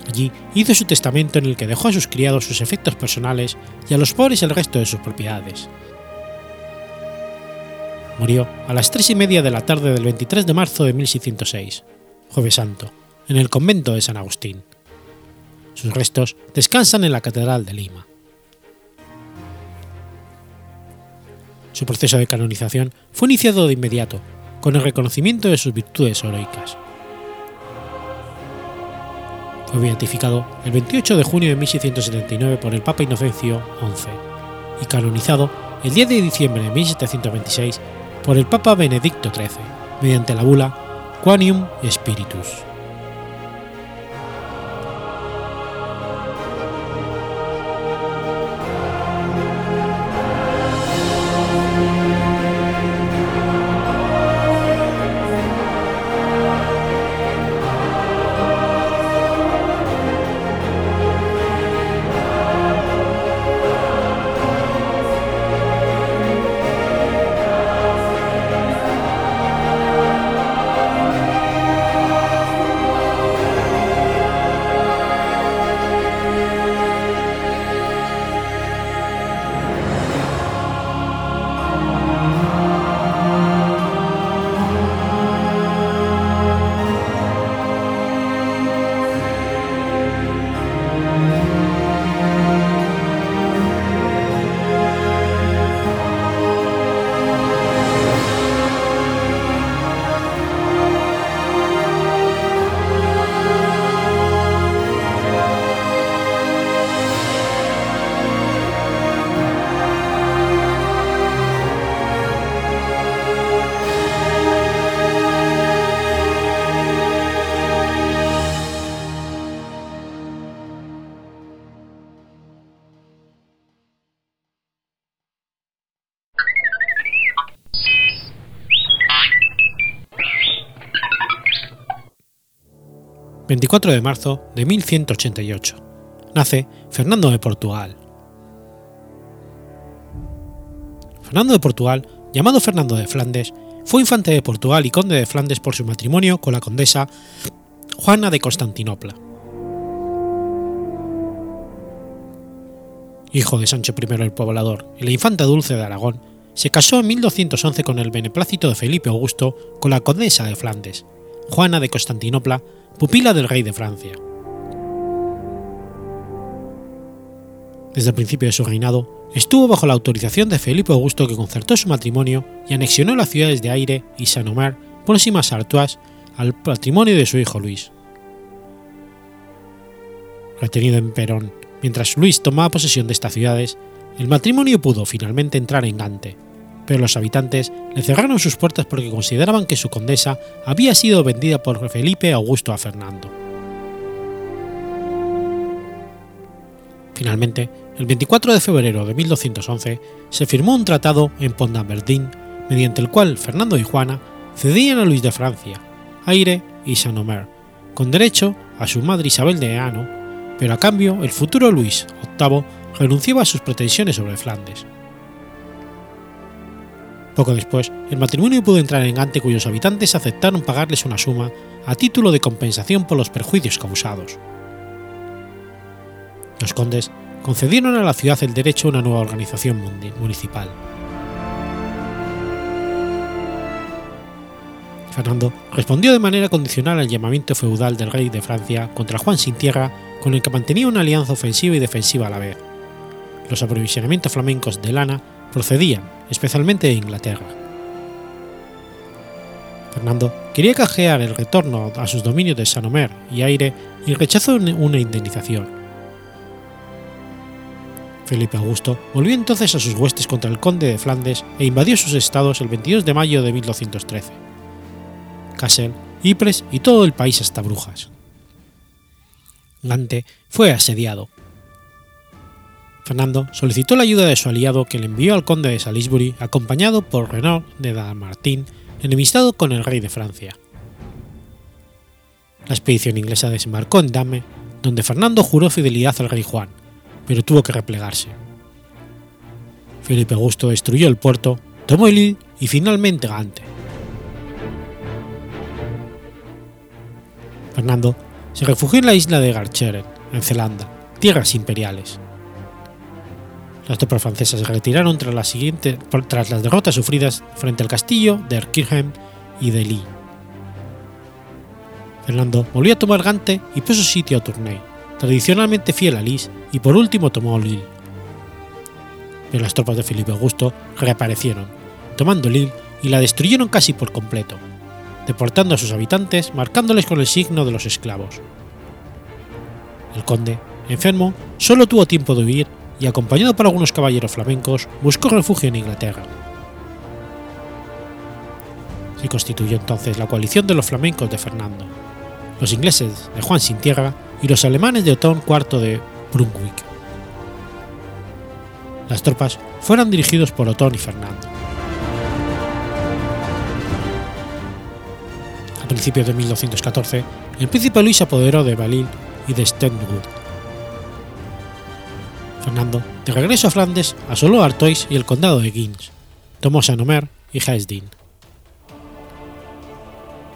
B: Allí hizo su testamento en el que dejó a sus criados sus efectos personales y a los pobres el resto de sus propiedades. Murió a las tres y media de la tarde del 23 de marzo de 1606, Jueves Santo, en el convento de San Agustín. Sus restos descansan en la Catedral de Lima. Su proceso de canonización fue iniciado de inmediato, con el reconocimiento de sus virtudes heroicas. Fue beatificado el 28 de junio de 1679 por el Papa Inocencio XI y canonizado el 10 de diciembre de 1726 por el Papa Benedicto XIII, mediante la bula Quanium Spiritus. 24 de marzo de 1188. Nace Fernando de Portugal. Fernando de Portugal, llamado Fernando de Flandes, fue infante de Portugal y conde de Flandes por su matrimonio con la condesa Juana de Constantinopla. Hijo de Sancho I el Poblador y la infanta Dulce de Aragón, se casó en 1211 con el beneplácito de Felipe Augusto con la condesa de Flandes, Juana de Constantinopla, pupila del rey de Francia. Desde el principio de su reinado, estuvo bajo la autorización de Felipe Augusto que concertó su matrimonio y anexionó las ciudades de Aire y Saint-Omer, próximas a Artois, al patrimonio de su hijo Luis. Retenido en Perón, mientras Luis tomaba posesión de estas ciudades, el matrimonio pudo finalmente entrar en Gante, pero los habitantes le cerraron sus puertas porque consideraban que su condesa había sido vendida por Felipe Augusto a Fernando. Finalmente, el 24 de febrero de 1211 se firmó un tratado en Pont-Verdín mediante el cual Fernando y Juana cedían a Luis de Francia, Aire y Saint-Omer, con derecho a su madre Isabel de Eano, pero a cambio el futuro Luis VIII renunciaba a sus pretensiones sobre Flandes. Poco después, el matrimonio pudo entrar en Gante cuyos habitantes aceptaron pagarles una suma a título de compensación por los perjuicios causados. Los condes concedieron a la ciudad el derecho a una nueva organización municipal. Fernando respondió de manera condicional al llamamiento feudal del rey de Francia contra Juan sin tierra, con el que mantenía una alianza ofensiva y defensiva a la vez. Los aprovisionamientos flamencos de lana procedían especialmente de Inglaterra. Fernando quería canjear el retorno a sus dominios de Saint-Omer y Aire y rechazó una indemnización. Felipe Augusto volvió entonces a sus huestes contra el conde de Flandes e invadió sus estados el 22 de mayo de 1213. Kassel, Ypres y todo el país hasta Brujas. Gante fue asediado. Fernando solicitó la ayuda de su aliado que le envió al conde de Salisbury acompañado por Renaud de Damartín, enemistado con el rey de Francia. La expedición inglesa desembarcó en Dame, donde Fernando juró fidelidad al rey Juan, pero tuvo que replegarse. Felipe Augusto destruyó el puerto, tomó Lille y finalmente Gante. Fernando se refugió en la isla de Garcheren, en Zelanda, tierras imperiales. Las tropas francesas se retiraron tras, tras las derrotas sufridas frente al castillo de Erkirchen y de Lee. Fernando volvió a tomar Gante y puso sitio a Tournai, tradicionalmente fiel a Lis, y por último tomó Lille. Pero las tropas de Felipe Augusto reaparecieron, tomando Lille y la destruyeron casi por completo, deportando a sus habitantes marcándoles con el signo de los esclavos. El conde, enfermo, solo tuvo tiempo de huir y acompañado por algunos caballeros flamencos buscó refugio en Inglaterra. Se constituyó entonces la coalición de los flamencos de Fernando, los ingleses de Juan Sin Tierra y los alemanes de Otón IV de Brunswick. Las tropas fueron dirigidos por Otón y Fernando. A principios de 1214, el príncipe Luis se apoderó de Balil y de Stenwood. Fernando, de regreso a Flandes, asoló Artois y el condado de Guins, tomó Saint-Omer y Hesdin.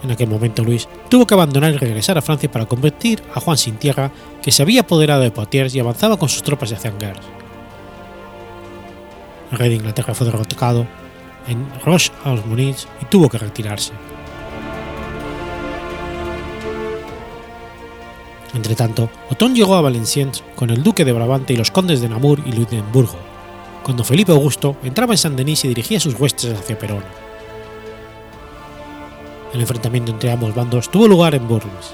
B: En aquel momento Luis tuvo que abandonar y regresar a Francia para convertir a Juan sin tierra, que se había apoderado de Poitiers y avanzaba con sus tropas hacia Angers. El rey de Inglaterra fue derrotado en Roche Almonich y tuvo que retirarse. Entretanto, Otón llegó a Valenciennes con el duque de Brabante y los condes de Namur y Ludenburgo, cuando Felipe Augusto entraba en Saint-Denis y dirigía sus huestes hacia Perón. El enfrentamiento entre ambos bandos tuvo lugar en Bourges,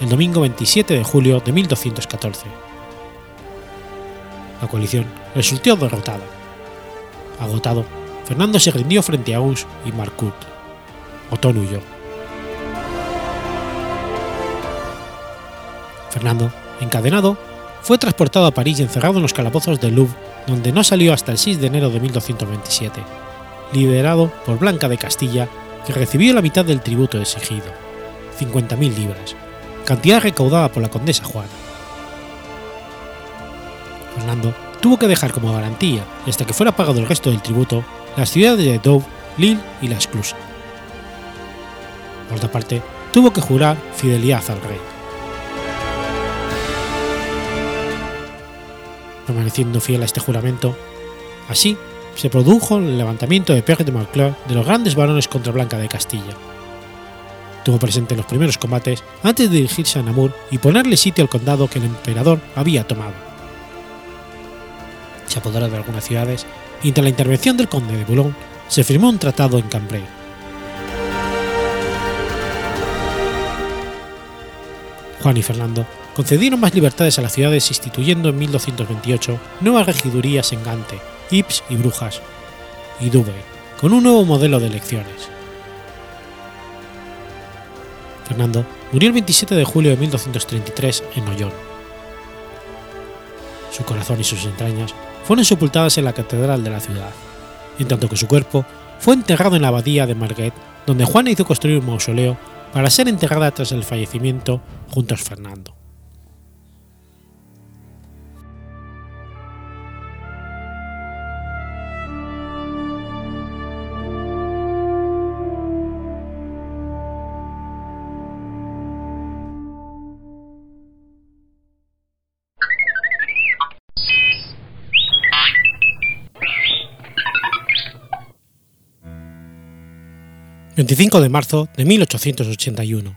B: el domingo 27 de julio de 1214. La coalición resultó derrotada. Agotado, Fernando se rindió frente a Aus y Marcourt. Otón huyó. Fernando, encadenado, fue transportado a París y encerrado en los calabozos del Louvre, donde no salió hasta el 6 de enero de 1227, liderado por Blanca de Castilla, que recibió la mitad del tributo exigido, 50.000 libras, cantidad recaudada por la condesa Juana. Fernando tuvo que dejar como garantía, hasta que fuera pagado el resto del tributo, las ciudades de Douvres, Lille y La Exclusa. Por otra parte, tuvo que jurar fidelidad al rey. Permaneciendo fiel a este juramento. Así se produjo el levantamiento de Pierre de Marcleur de los grandes varones contra Blanca de Castilla. Tuvo presente en los primeros combates antes de dirigirse a Namur y ponerle sitio al condado que el emperador había tomado. Se apoderó de algunas ciudades y ante la intervención del conde de Boulogne se firmó un tratado en Cambrai. Juan y Fernando concedieron más libertades a las ciudades instituyendo en 1228 nuevas regidurías en Gante, Ypres y Brujas, y Douai, con un nuevo modelo de elecciones. Fernando murió el 27 de julio de 1233 en Noyon. Su corazón y sus entrañas fueron sepultadas en la catedral de la ciudad, en tanto que su cuerpo fue enterrado en la abadía de Marguerite, donde Juana hizo construir un mausoleo para ser enterrada tras el fallecimiento junto a Fernando. 25 de marzo de 1881.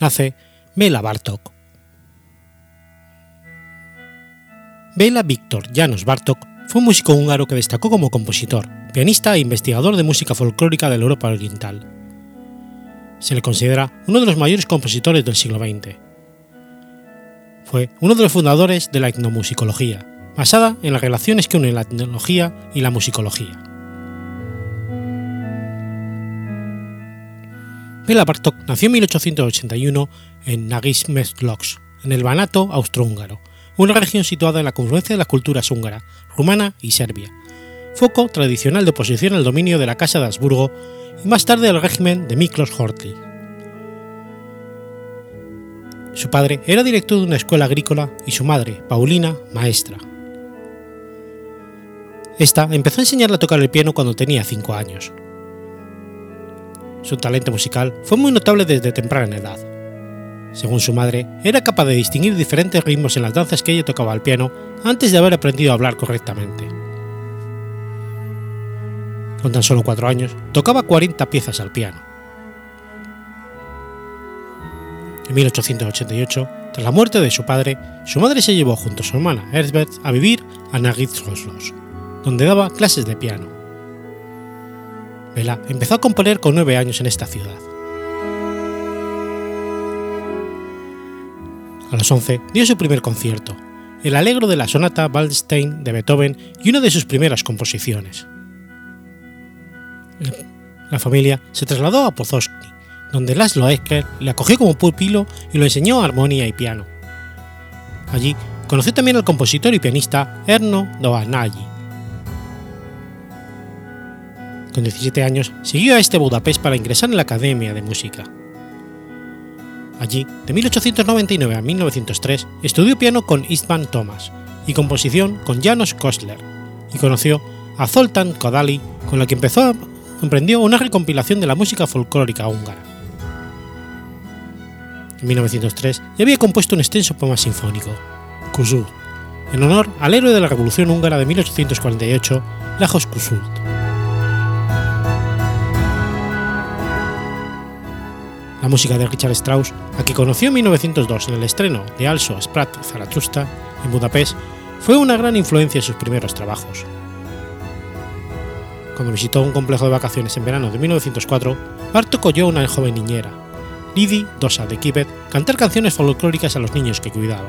B: Nace Bela Bartok. Bela Víctor Janos Bartok fue un músico húngaro que destacó como compositor, pianista e investigador de música folclórica de la Europa Oriental. Se le considera uno de los mayores compositores del siglo XX. Fue uno de los fundadores de la etnomusicología, basada en las relaciones que unen la etnología y la musicología. Bela Bartok nació en 1881 en Nagismeslox, en el Banato austrohúngaro, una región situada en la confluencia de las culturas húngara, rumana y serbia, foco tradicional de oposición al dominio de la Casa de Habsburgo y más tarde al régimen de Miklos Horthy. Su padre era director de una escuela agrícola y su madre, Paulina, maestra. Esta empezó a enseñarle a tocar el piano cuando tenía 5 años. Su talento musical fue muy notable desde temprana edad. Según su madre, era capaz de distinguir diferentes ritmos en las danzas que ella tocaba al piano antes de haber aprendido a hablar correctamente. Con tan solo cuatro años, tocaba 40 piezas al piano. En 1888, tras la muerte de su padre, su madre se llevó junto a su hermana Erzbeth a vivir a Nagitskoslos, donde daba clases de piano. Vela empezó a componer con nueve años en esta ciudad. A los 11 dio su primer concierto, el alegro de la sonata Waldstein de Beethoven y una de sus primeras composiciones. La familia se trasladó a Pozosny, donde Laszlo Esker le acogió como pupilo y lo enseñó armonía y piano. Allí conoció también al compositor y pianista Erno Dohnányi. Con 17 años siguió a este Budapest para ingresar en la Academia de Música. Allí, de 1899 a 1903, estudió piano con Istvan Thomas y composición con Janos Kostler, y conoció a Zoltán Kodály, con la que empezó emprendió una recompilación de la música folclórica húngara. En 1903 ya había compuesto un extenso poema sinfónico, Kuzul, en honor al héroe de la Revolución húngara de 1848, Lajos Kuzult. La música de Richard Strauss, a que conoció en 1902 en el estreno de Also Sprat Zarathustra en Budapest, fue una gran influencia en sus primeros trabajos. Cuando visitó un complejo de vacaciones en verano de 1904, Bartok oyó a una joven niñera, Lidi Dosa de Kibet, cantar canciones folclóricas a los niños que cuidaba.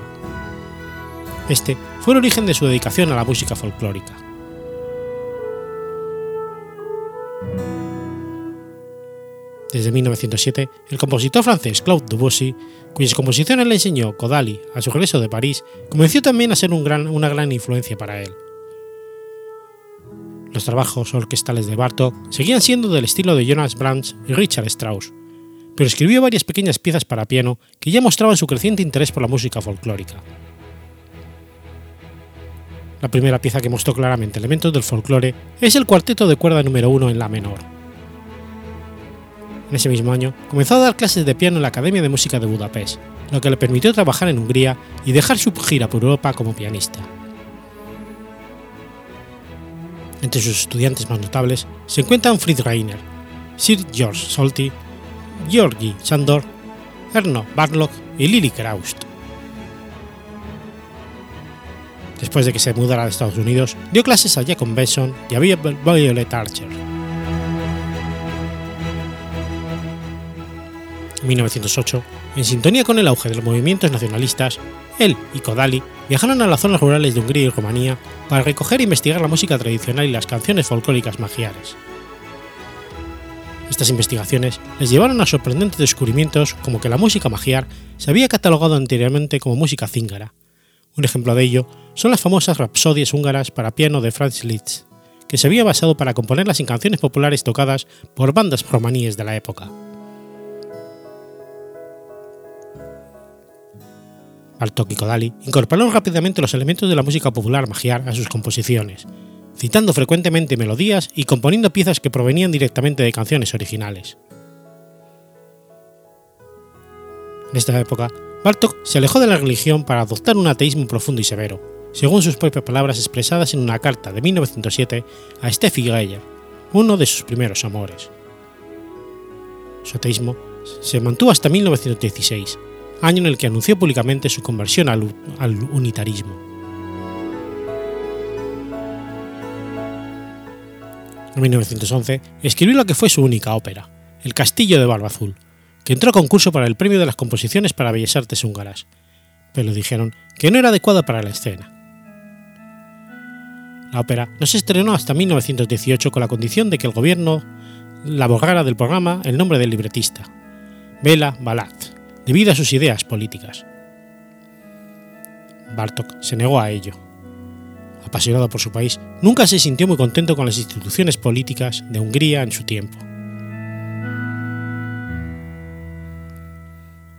B: Este fue el origen de su dedicación a la música folclórica. Desde 1907, el compositor francés Claude Debussy, cuyas composiciones le enseñó Kodaly a su regreso de París, comenzó también a ser una gran influencia para él. Los trabajos orquestales de Bartók seguían siendo del estilo de Jonas Brahms y Richard Strauss, pero escribió varias pequeñas piezas para piano que ya mostraban su creciente interés por la música folclórica. La primera pieza que mostró claramente elementos del folclore es el cuarteto de cuerda número 1 en la menor. En ese mismo año comenzó a dar clases de piano en la Academia de Música de Budapest, lo que le permitió trabajar en Hungría y dejar su gira por Europa como pianista. Entre sus estudiantes más notables se encuentran Fritz Reiner, Sir George Solti, Georgi Sandor, Erno Barlock y Lily Kraust. Después de que se mudara a Estados Unidos, dio clases a Jacob Benson y a Violet Archer. 1908, en sintonía con el auge de los movimientos nacionalistas, él y Kodaly viajaron a las zonas rurales de Hungría y Rumanía para recoger e investigar la música tradicional y las canciones folclóricas magiares. Estas investigaciones les llevaron a sorprendentes descubrimientos como que la música magiar se había catalogado anteriormente como música zíngara. Un ejemplo de ello son las famosas rapsodias húngaras para piano de Franz Liszt, que se había basado para componerlas en canciones populares tocadas por bandas romaníes de la época. Bartók y Kodaly incorporaron rápidamente los elementos de la música popular magiar a sus composiciones, citando frecuentemente melodías y componiendo piezas que provenían directamente de canciones originales. En esta época, Bartók se alejó de la religión para adoptar un ateísmo profundo y severo, según sus propias palabras expresadas en una carta de 1907 a Steffi Geyer, uno de sus primeros amores. Su ateísmo se mantuvo hasta 1916, año en el que anunció públicamente su conversión al, unitarismo. En 1911 escribió lo que fue su única ópera, El Castillo de Barba Azul, que entró a concurso para el premio de las composiciones para Bellas Artes húngaras, pero dijeron que no era adecuada para la escena. La ópera no se estrenó hasta 1918 con la condición de que el gobierno la borrara del programa el nombre del libretista, Bela Balat, debido a sus ideas políticas. Bartok se negó a ello. Apasionado por su país, nunca se sintió muy contento con las instituciones políticas de Hungría en su tiempo.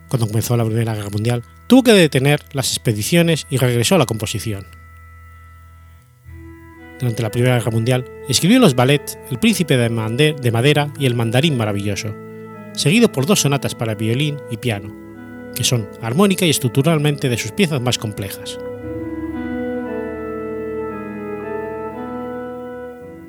B: Cuando comenzó la Primera Guerra Mundial, tuvo que detener las expediciones y regresó a la composición. Durante la Primera Guerra Mundial, escribió los ballets El Príncipe de Madera y El Mandarín Maravilloso, seguido por dos sonatas para violín y piano, que son armónica y estructuralmente de sus piezas más complejas.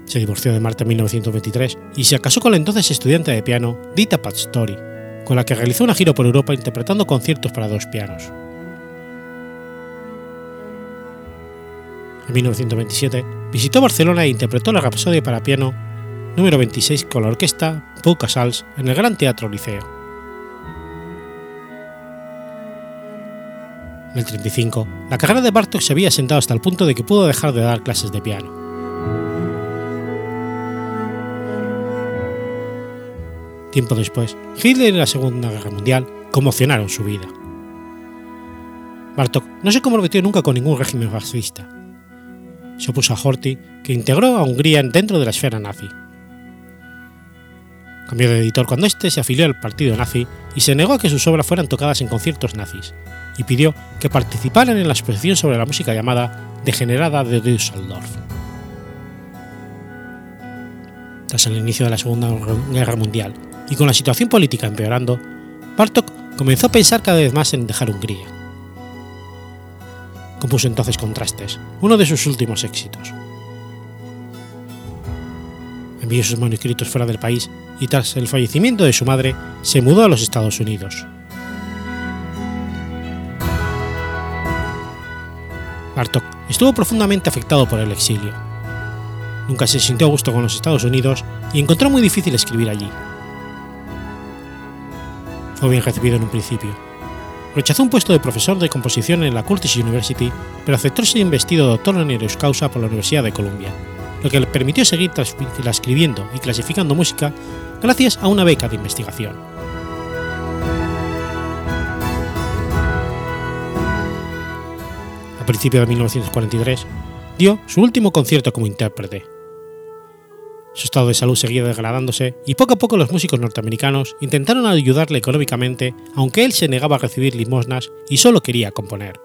B: Se divorció de Marta en 1923 y se casó con la entonces estudiante de piano Dita Pastori, con la que realizó una gira por Europa interpretando conciertos para dos pianos. En 1927 visitó Barcelona e interpretó la Rapsodia para piano número 26 con la orquesta Pau Casals en el Gran Teatro Liceo. En el 35, la carrera de Bartok se había asentado hasta el punto de que pudo dejar de dar clases de piano. Tiempo después, Hitler y la Segunda Guerra Mundial conmocionaron su vida. Bartok no se comprometió nunca con ningún régimen fascista. Se opuso a Horthy, que integró a Hungría dentro de la esfera nazi. Cambió de editor cuando éste se afilió al partido nazi y se negó a que sus obras fueran tocadas en conciertos nazis, y pidió que participaran en la exposición sobre la música llamada Degenerada de Düsseldorf. Tras el inicio de la Segunda Guerra Mundial y con la situación política empeorando, Bartok comenzó a pensar cada vez más en dejar Hungría. Compuso entonces Contrastes, uno de sus últimos éxitos. Envió sus manuscritos fuera del país y tras el fallecimiento de su madre se mudó a los Estados Unidos. Bartok estuvo profundamente afectado por el exilio. Nunca se sintió a gusto con los Estados Unidos y encontró muy difícil escribir allí. Fue bien recibido en un principio. Rechazó un puesto de profesor de composición en la Curtis University, pero aceptó ser investido doctor honoris causa por la Universidad de Columbia, lo que le permitió seguir escribiendo y clasificando música gracias a una beca de investigación. Principios de 1943, dio su último concierto como intérprete. Su estado de salud seguía degradándose y poco a poco los músicos norteamericanos intentaron ayudarle económicamente, aunque él se negaba a recibir limosnas y solo quería componer.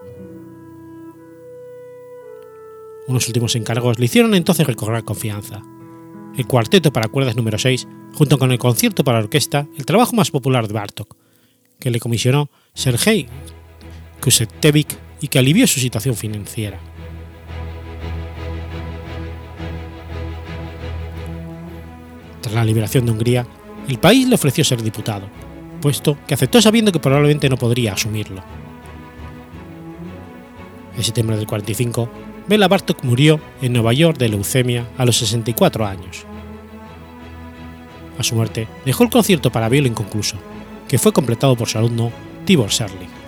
B: Unos últimos encargos le hicieron entonces recobrar confianza. El cuarteto para cuerdas número 6, junto con el concierto para orquesta, el trabajo más popular de Bartok, que le comisionó Sergei Kusetevich y que alivió su situación financiera. Tras la liberación de Hungría, el país le ofreció ser diputado, puesto que aceptó sabiendo que probablemente no podría asumirlo. En septiembre del 45, Bela Bartok murió en Nueva York de leucemia a los 64 años. A su muerte, dejó el concierto para violín inconcluso, que fue completado por su alumno Tibor Serling.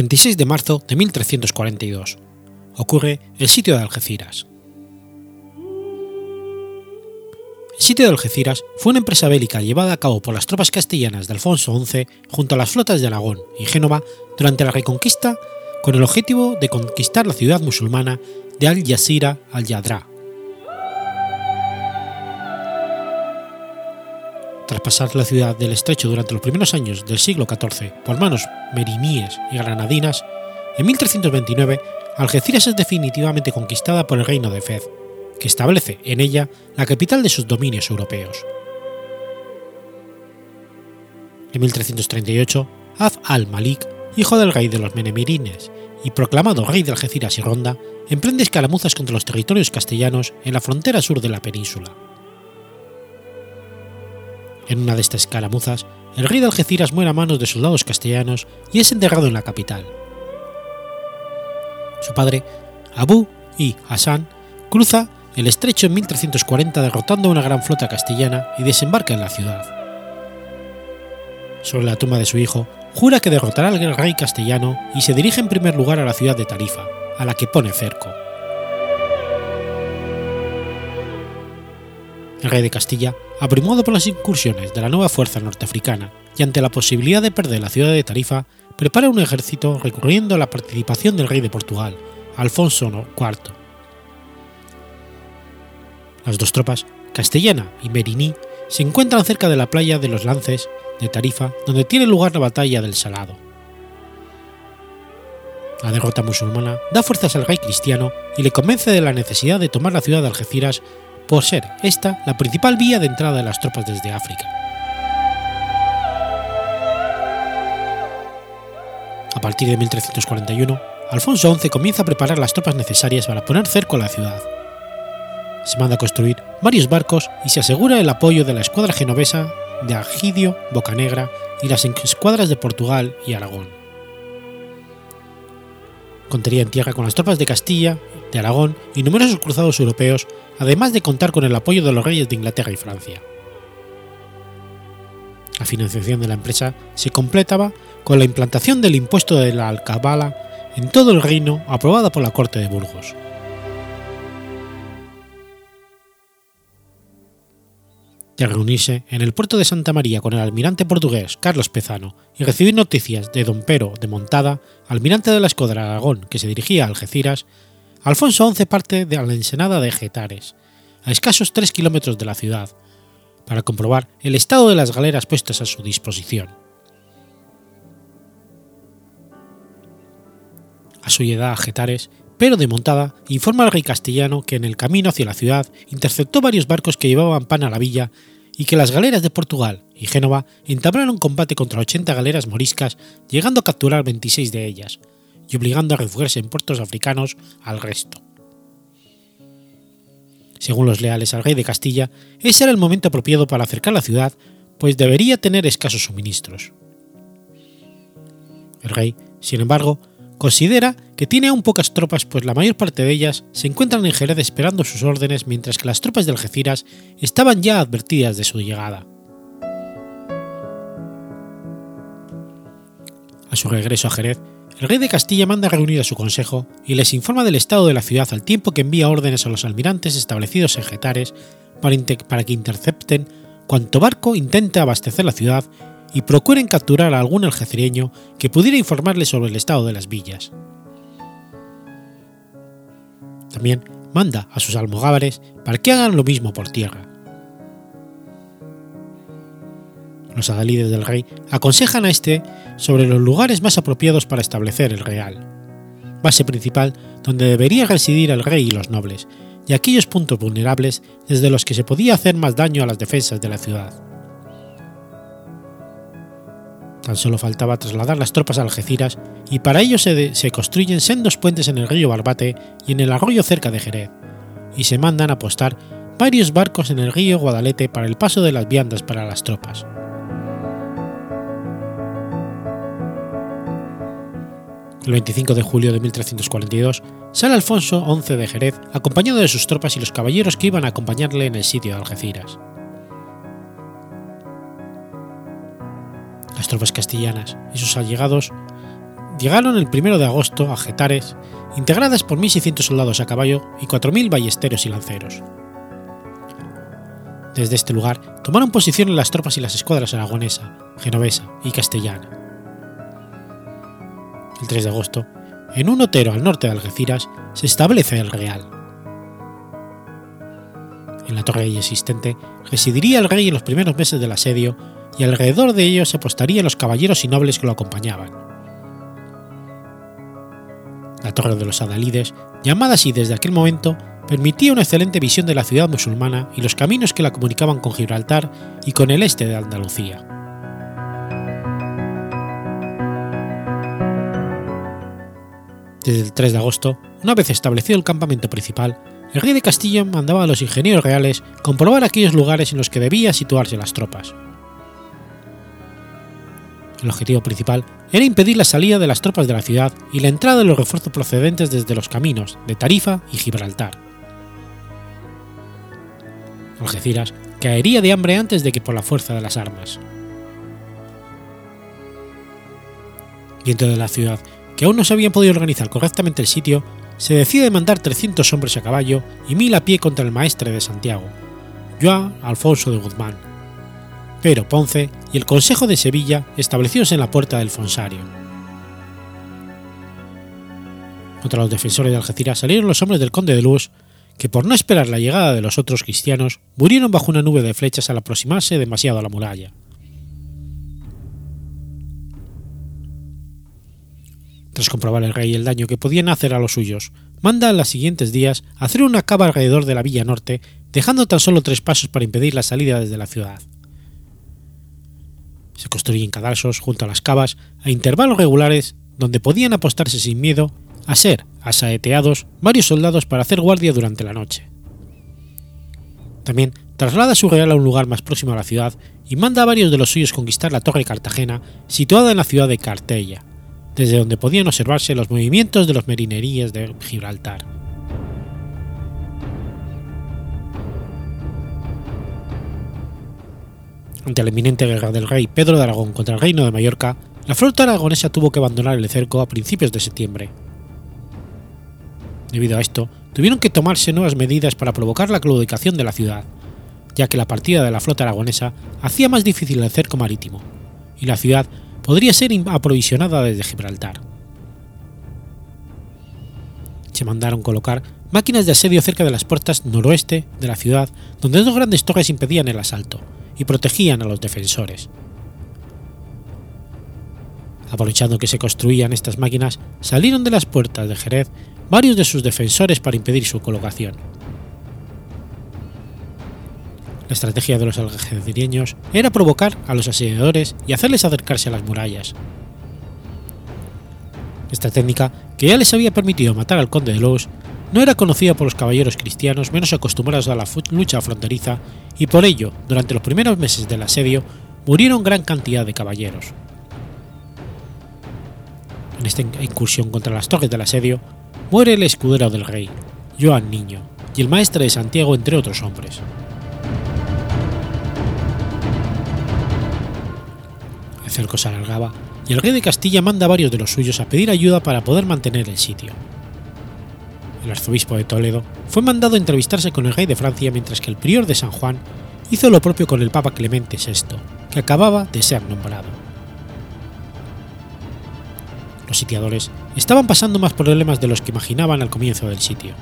B: 26 de marzo de 1342. Ocurre el sitio de Algeciras. El sitio de Algeciras fue una empresa bélica llevada a cabo por las tropas castellanas de Alfonso XI junto a las flotas de Aragón y Génova durante la Reconquista con el objetivo de conquistar la ciudad musulmana de Al-Yazira al-Yadra. Pasar la ciudad del estrecho durante los primeros años del siglo XIV por manos meriníes y granadinas, en 1329 Algeciras es definitivamente conquistada por el reino de Fez, que establece en ella la capital de sus dominios europeos. En 1338, Az al-Malik, hijo del rey de los Menemirines y proclamado rey de Algeciras y Ronda, emprende escaramuzas contra los territorios castellanos en la frontera sur de la península. En una de estas escaramuzas, el rey de Algeciras muere a manos de soldados castellanos y es enterrado en la capital. Su padre, Abu y Hassan, cruza el estrecho en 1340 derrotando a una gran flota castellana y desembarca en la ciudad. Sobre la tumba de su hijo, jura que derrotará al rey castellano y se dirige en primer lugar a la ciudad de Tarifa, a la que pone cerco. El rey de Castilla, abrumado por las incursiones de la nueva fuerza norteafricana y ante la posibilidad de perder la ciudad de Tarifa, prepara un ejército recurriendo a la participación del rey de Portugal, Alfonso IV. Las dos tropas, castellana y meriní, se encuentran cerca de la playa de los Lances de Tarifa, donde tiene lugar la batalla del Salado. La derrota musulmana da fuerzas al rey cristiano y le convence de la necesidad de tomar la ciudad de Algeciras por ser esta la principal vía de entrada de las tropas desde África. A partir de 1341, Alfonso XI comienza a preparar las tropas necesarias para poner cerco a la ciudad. Se manda a construir varios barcos y se asegura el apoyo de la escuadra genovesa de Argidio, Bocanegra y las escuadras de Portugal y Aragón. Contaría en tierra con las tropas de Castilla, de Aragón y numerosos cruzados europeos, además de contar con el apoyo de los reyes de Inglaterra y Francia. La financiación de la empresa se completaba con la implantación del impuesto de la alcabala en todo el reino aprobada por la Corte de Burgos. De reunirse en el puerto de Santa María con el almirante portugués Carlos Pezano y recibir noticias de don Pero de Montada, almirante de la escuadra Aragón que se dirigía a Algeciras, Alfonso XI parte de la ensenada de Getares, a escasos 3 kilómetros de la ciudad, para comprobar el estado de las galeras puestas a su disposición. A su llegada a Getares, pero de montada, informa al rey castellano que en el camino hacia la ciudad interceptó varios barcos que llevaban pan a la villa y que las galeras de Portugal y Génova entablaron combate contra 80 galeras moriscas, llegando a capturar 26 de ellas y obligando a refugiarse en puertos africanos al resto. Según los leales al rey de Castilla, ese era el momento apropiado para acercar la ciudad, pues debería tener escasos suministros. El rey, sin embargo, considera que tiene aún pocas tropas, pues la mayor parte de ellas se encuentran en Jerez esperando sus órdenes, mientras que las tropas de Algeciras estaban ya advertidas de su llegada. A su regreso a Jerez, el rey de Castilla manda reunir a su consejo y les informa del estado de la ciudad al tiempo que envía órdenes a los almirantes establecidos en Getares para, para que intercepten cuanto barco intente abastecer la ciudad y procuren capturar a algún algecireño que pudiera informarles sobre el estado de las villas. También manda a sus almogávares para que hagan lo mismo por tierra. Los adalides del rey aconsejan a este sobre los lugares más apropiados para establecer el real, base principal donde debería residir el rey y los nobles, y aquellos puntos vulnerables desde los que se podía hacer más daño a las defensas de la ciudad. Tan solo faltaba trasladar las tropas a Algeciras y para ello se, construyen sendos puentes en el río Barbate y en el arroyo cerca de Jerez, y se mandan a apostar varios barcos en el río Guadalete para el paso de las viandas para las tropas. El 25 de julio de 1342 sale Alfonso XI de Jerez acompañado de sus tropas y los caballeros que iban a acompañarle en el sitio de Algeciras. Las tropas castellanas y sus allegados llegaron el 1 de agosto a Getares, integradas por 1.600 soldados a caballo y 4.000 ballesteros y lanceros. Desde este lugar tomaron posición las tropas y las escuadras aragonesa, genovesa y castellana. El 3 de agosto, en un otero al norte de Algeciras, se establece el Real. En la torre existente residiría el rey en los primeros meses del asedio y alrededor de ello se apostarían los caballeros y nobles que lo acompañaban. La Torre de los Adalides, llamada así desde aquel momento, permitía una excelente visión de la ciudad musulmana y los caminos que la comunicaban con Gibraltar y con el este de Andalucía. Desde el 3 de agosto, una vez establecido el campamento principal, el rey de Castilla mandaba a los ingenieros reales comprobar aquellos lugares en los que debía situarse las tropas. El objetivo principal era impedir la salida de las tropas de la ciudad y la entrada de los refuerzos procedentes desde los caminos de Tarifa y Gibraltar. Algeciras caería de hambre antes de que por la fuerza de las armas. Dentro de la ciudad, que aún no se había podido organizar correctamente el sitio, se decide mandar 300 hombres a caballo y 1000 a pie contra el maestre de Santiago, Joan Alfonso de Guzmán, pero Ponce y el Consejo de Sevilla establecidos en la puerta del Fonsario. Contra los defensores de Algeciras salieron los hombres del conde de Luz, que por no esperar la llegada de los otros cristianos, murieron bajo una nube de flechas al aproximarse demasiado a la muralla. Tras comprobar el rey el daño que podían hacer a los suyos, manda en los siguientes días hacer una cava alrededor de la villa norte, dejando tan solo tres pasos para impedir la salida desde la ciudad. Se construyen cadalsos junto a las cavas a intervalos regulares donde podían apostarse sin miedo a ser asaeteados varios soldados para hacer guardia durante la noche. También traslada su real a un lugar más próximo a la ciudad y manda a varios de los suyos conquistar la torre Cartagena situada en la ciudad de Cartella, desde donde podían observarse los movimientos de los merineríes de Gibraltar. Ante la inminente guerra del rey Pedro de Aragón contra el reino de Mallorca, la flota aragonesa tuvo que abandonar el cerco a principios de septiembre. Debido a esto, tuvieron que tomarse nuevas medidas para provocar la claudicación de la ciudad, ya que la partida de la flota aragonesa hacía más difícil el cerco marítimo, y la ciudad podría ser aprovisionada desde Gibraltar. Se mandaron colocar máquinas de asedio cerca de las puertas noroeste de la ciudad, donde dos grandes torres impedían el asalto, y protegían a los defensores. Aprovechando que se construían estas máquinas, salieron de las puertas de Jerez varios de sus defensores para impedir su colocación. La estrategia de los algecireños era provocar a los asediadores y hacerles acercarse a las murallas. Esta técnica, que ya les había permitido matar al conde de Lous, no era conocida por los caballeros cristianos menos acostumbrados a la lucha fronteriza y por ello, durante los primeros meses del asedio, murieron gran cantidad de caballeros. En esta incursión contra las torres del asedio, muere el escudero del rey, Joan Niño, y el maestre de Santiago, entre otros hombres. El cerco se alargaba y el rey de Castilla manda a varios de los suyos a pedir ayuda para poder mantener el sitio el arzobispo de Toledo, fue mandado a entrevistarse con el rey de Francia mientras que el prior de San Juan hizo lo propio con el Papa Clemente VI, que acababa de ser nombrado. Los sitiadores estaban pasando más problemas de los que imaginaban al comienzo del sitio.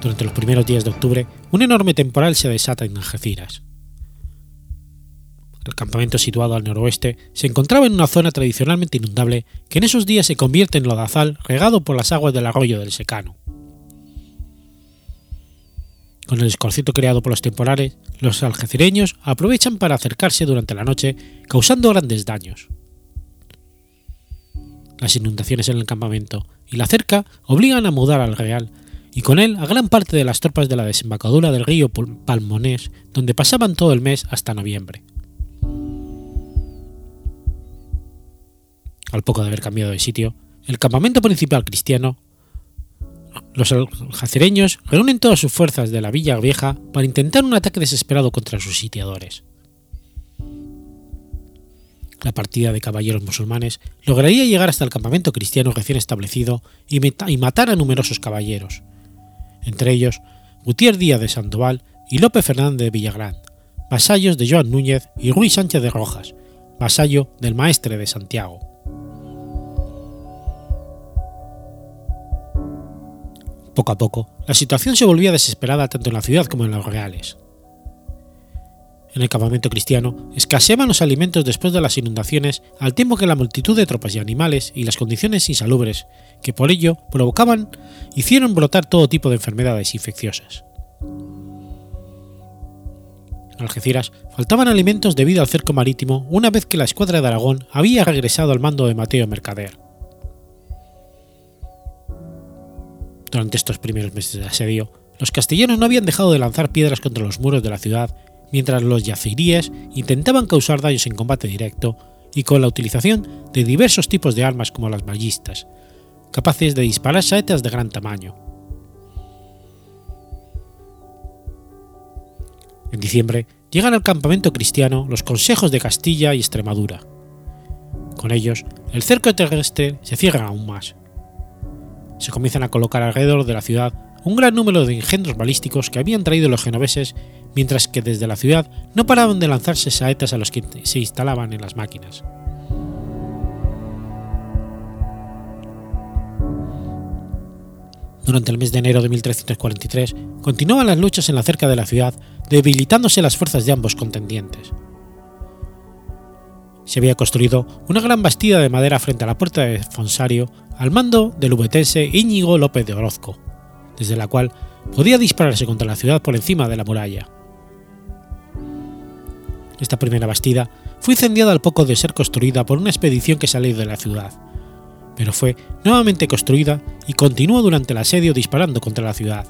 B: Durante los primeros días de octubre, un enorme temporal se desata en Algeciras. El campamento situado al noroeste se encontraba en una zona tradicionalmente inundable que en esos días se convierte en lodazal regado por las aguas del arroyo del Secano. Con el escorcito creado por los temporales, los algecireños aprovechan para acercarse durante la noche, causando grandes daños. Las inundaciones en el campamento y la cerca obligan a mudar al Real, y con él a gran parte de las tropas de la desembocadura del río Palmonés, donde pasaban todo el mes hasta noviembre. Al poco de haber cambiado de sitio, el campamento principal cristiano, los aljacereños reúnen todas sus fuerzas de la Villa Vieja para intentar un ataque desesperado contra sus sitiadores. La partida de caballeros musulmanes lograría llegar hasta el campamento cristiano recién establecido y, matar a numerosos caballeros, entre ellos Gutiérrez Díaz de Sandoval y Lope Fernández de Villagrán, vasallos de Joan Núñez y Ruiz Sánchez de Rojas, vasallo del maestre de Santiago. Poco a poco, la situación se volvía desesperada tanto en la ciudad como en los reales. En el campamento cristiano escaseaban los alimentos después de las inundaciones, al tiempo que la multitud de tropas y animales y las condiciones insalubres que por ello provocaban hicieron brotar todo tipo de enfermedades infecciosas. En Algeciras faltaban alimentos debido al cerco marítimo una vez que la escuadra de Aragón había regresado al mando de Mateo Mercader. Durante estos primeros meses de asedio, los castellanos no habían dejado de lanzar piedras contra los muros de la ciudad mientras los yaziríes intentaban causar daños en combate directo y con la utilización de diversos tipos de armas como las ballistas, capaces de disparar saetas de gran tamaño. En diciembre llegan al campamento cristiano los consejos de Castilla y Extremadura. Con ellos, el cerco terrestre se cierra aún más. Se comienzan a colocar alrededor de la ciudad un gran número de engendros balísticos que habían traído los genoveses mientras que desde la ciudad no paraban de lanzarse saetas a los que se instalaban en las máquinas. Durante el mes de enero de 1343 continuaban las luchas en la cerca de la ciudad, debilitándose las fuerzas de ambos contendientes. Se había construido una gran bastida de madera frente a la puerta de Fonsario al mando del ubetense Íñigo López de Orozco, desde la cual podía dispararse contra la ciudad por encima de la muralla. Esta primera bastida fue incendiada al poco de ser construida por una expedición que salió de la ciudad, pero fue nuevamente construida y continuó durante el asedio disparando contra la ciudad.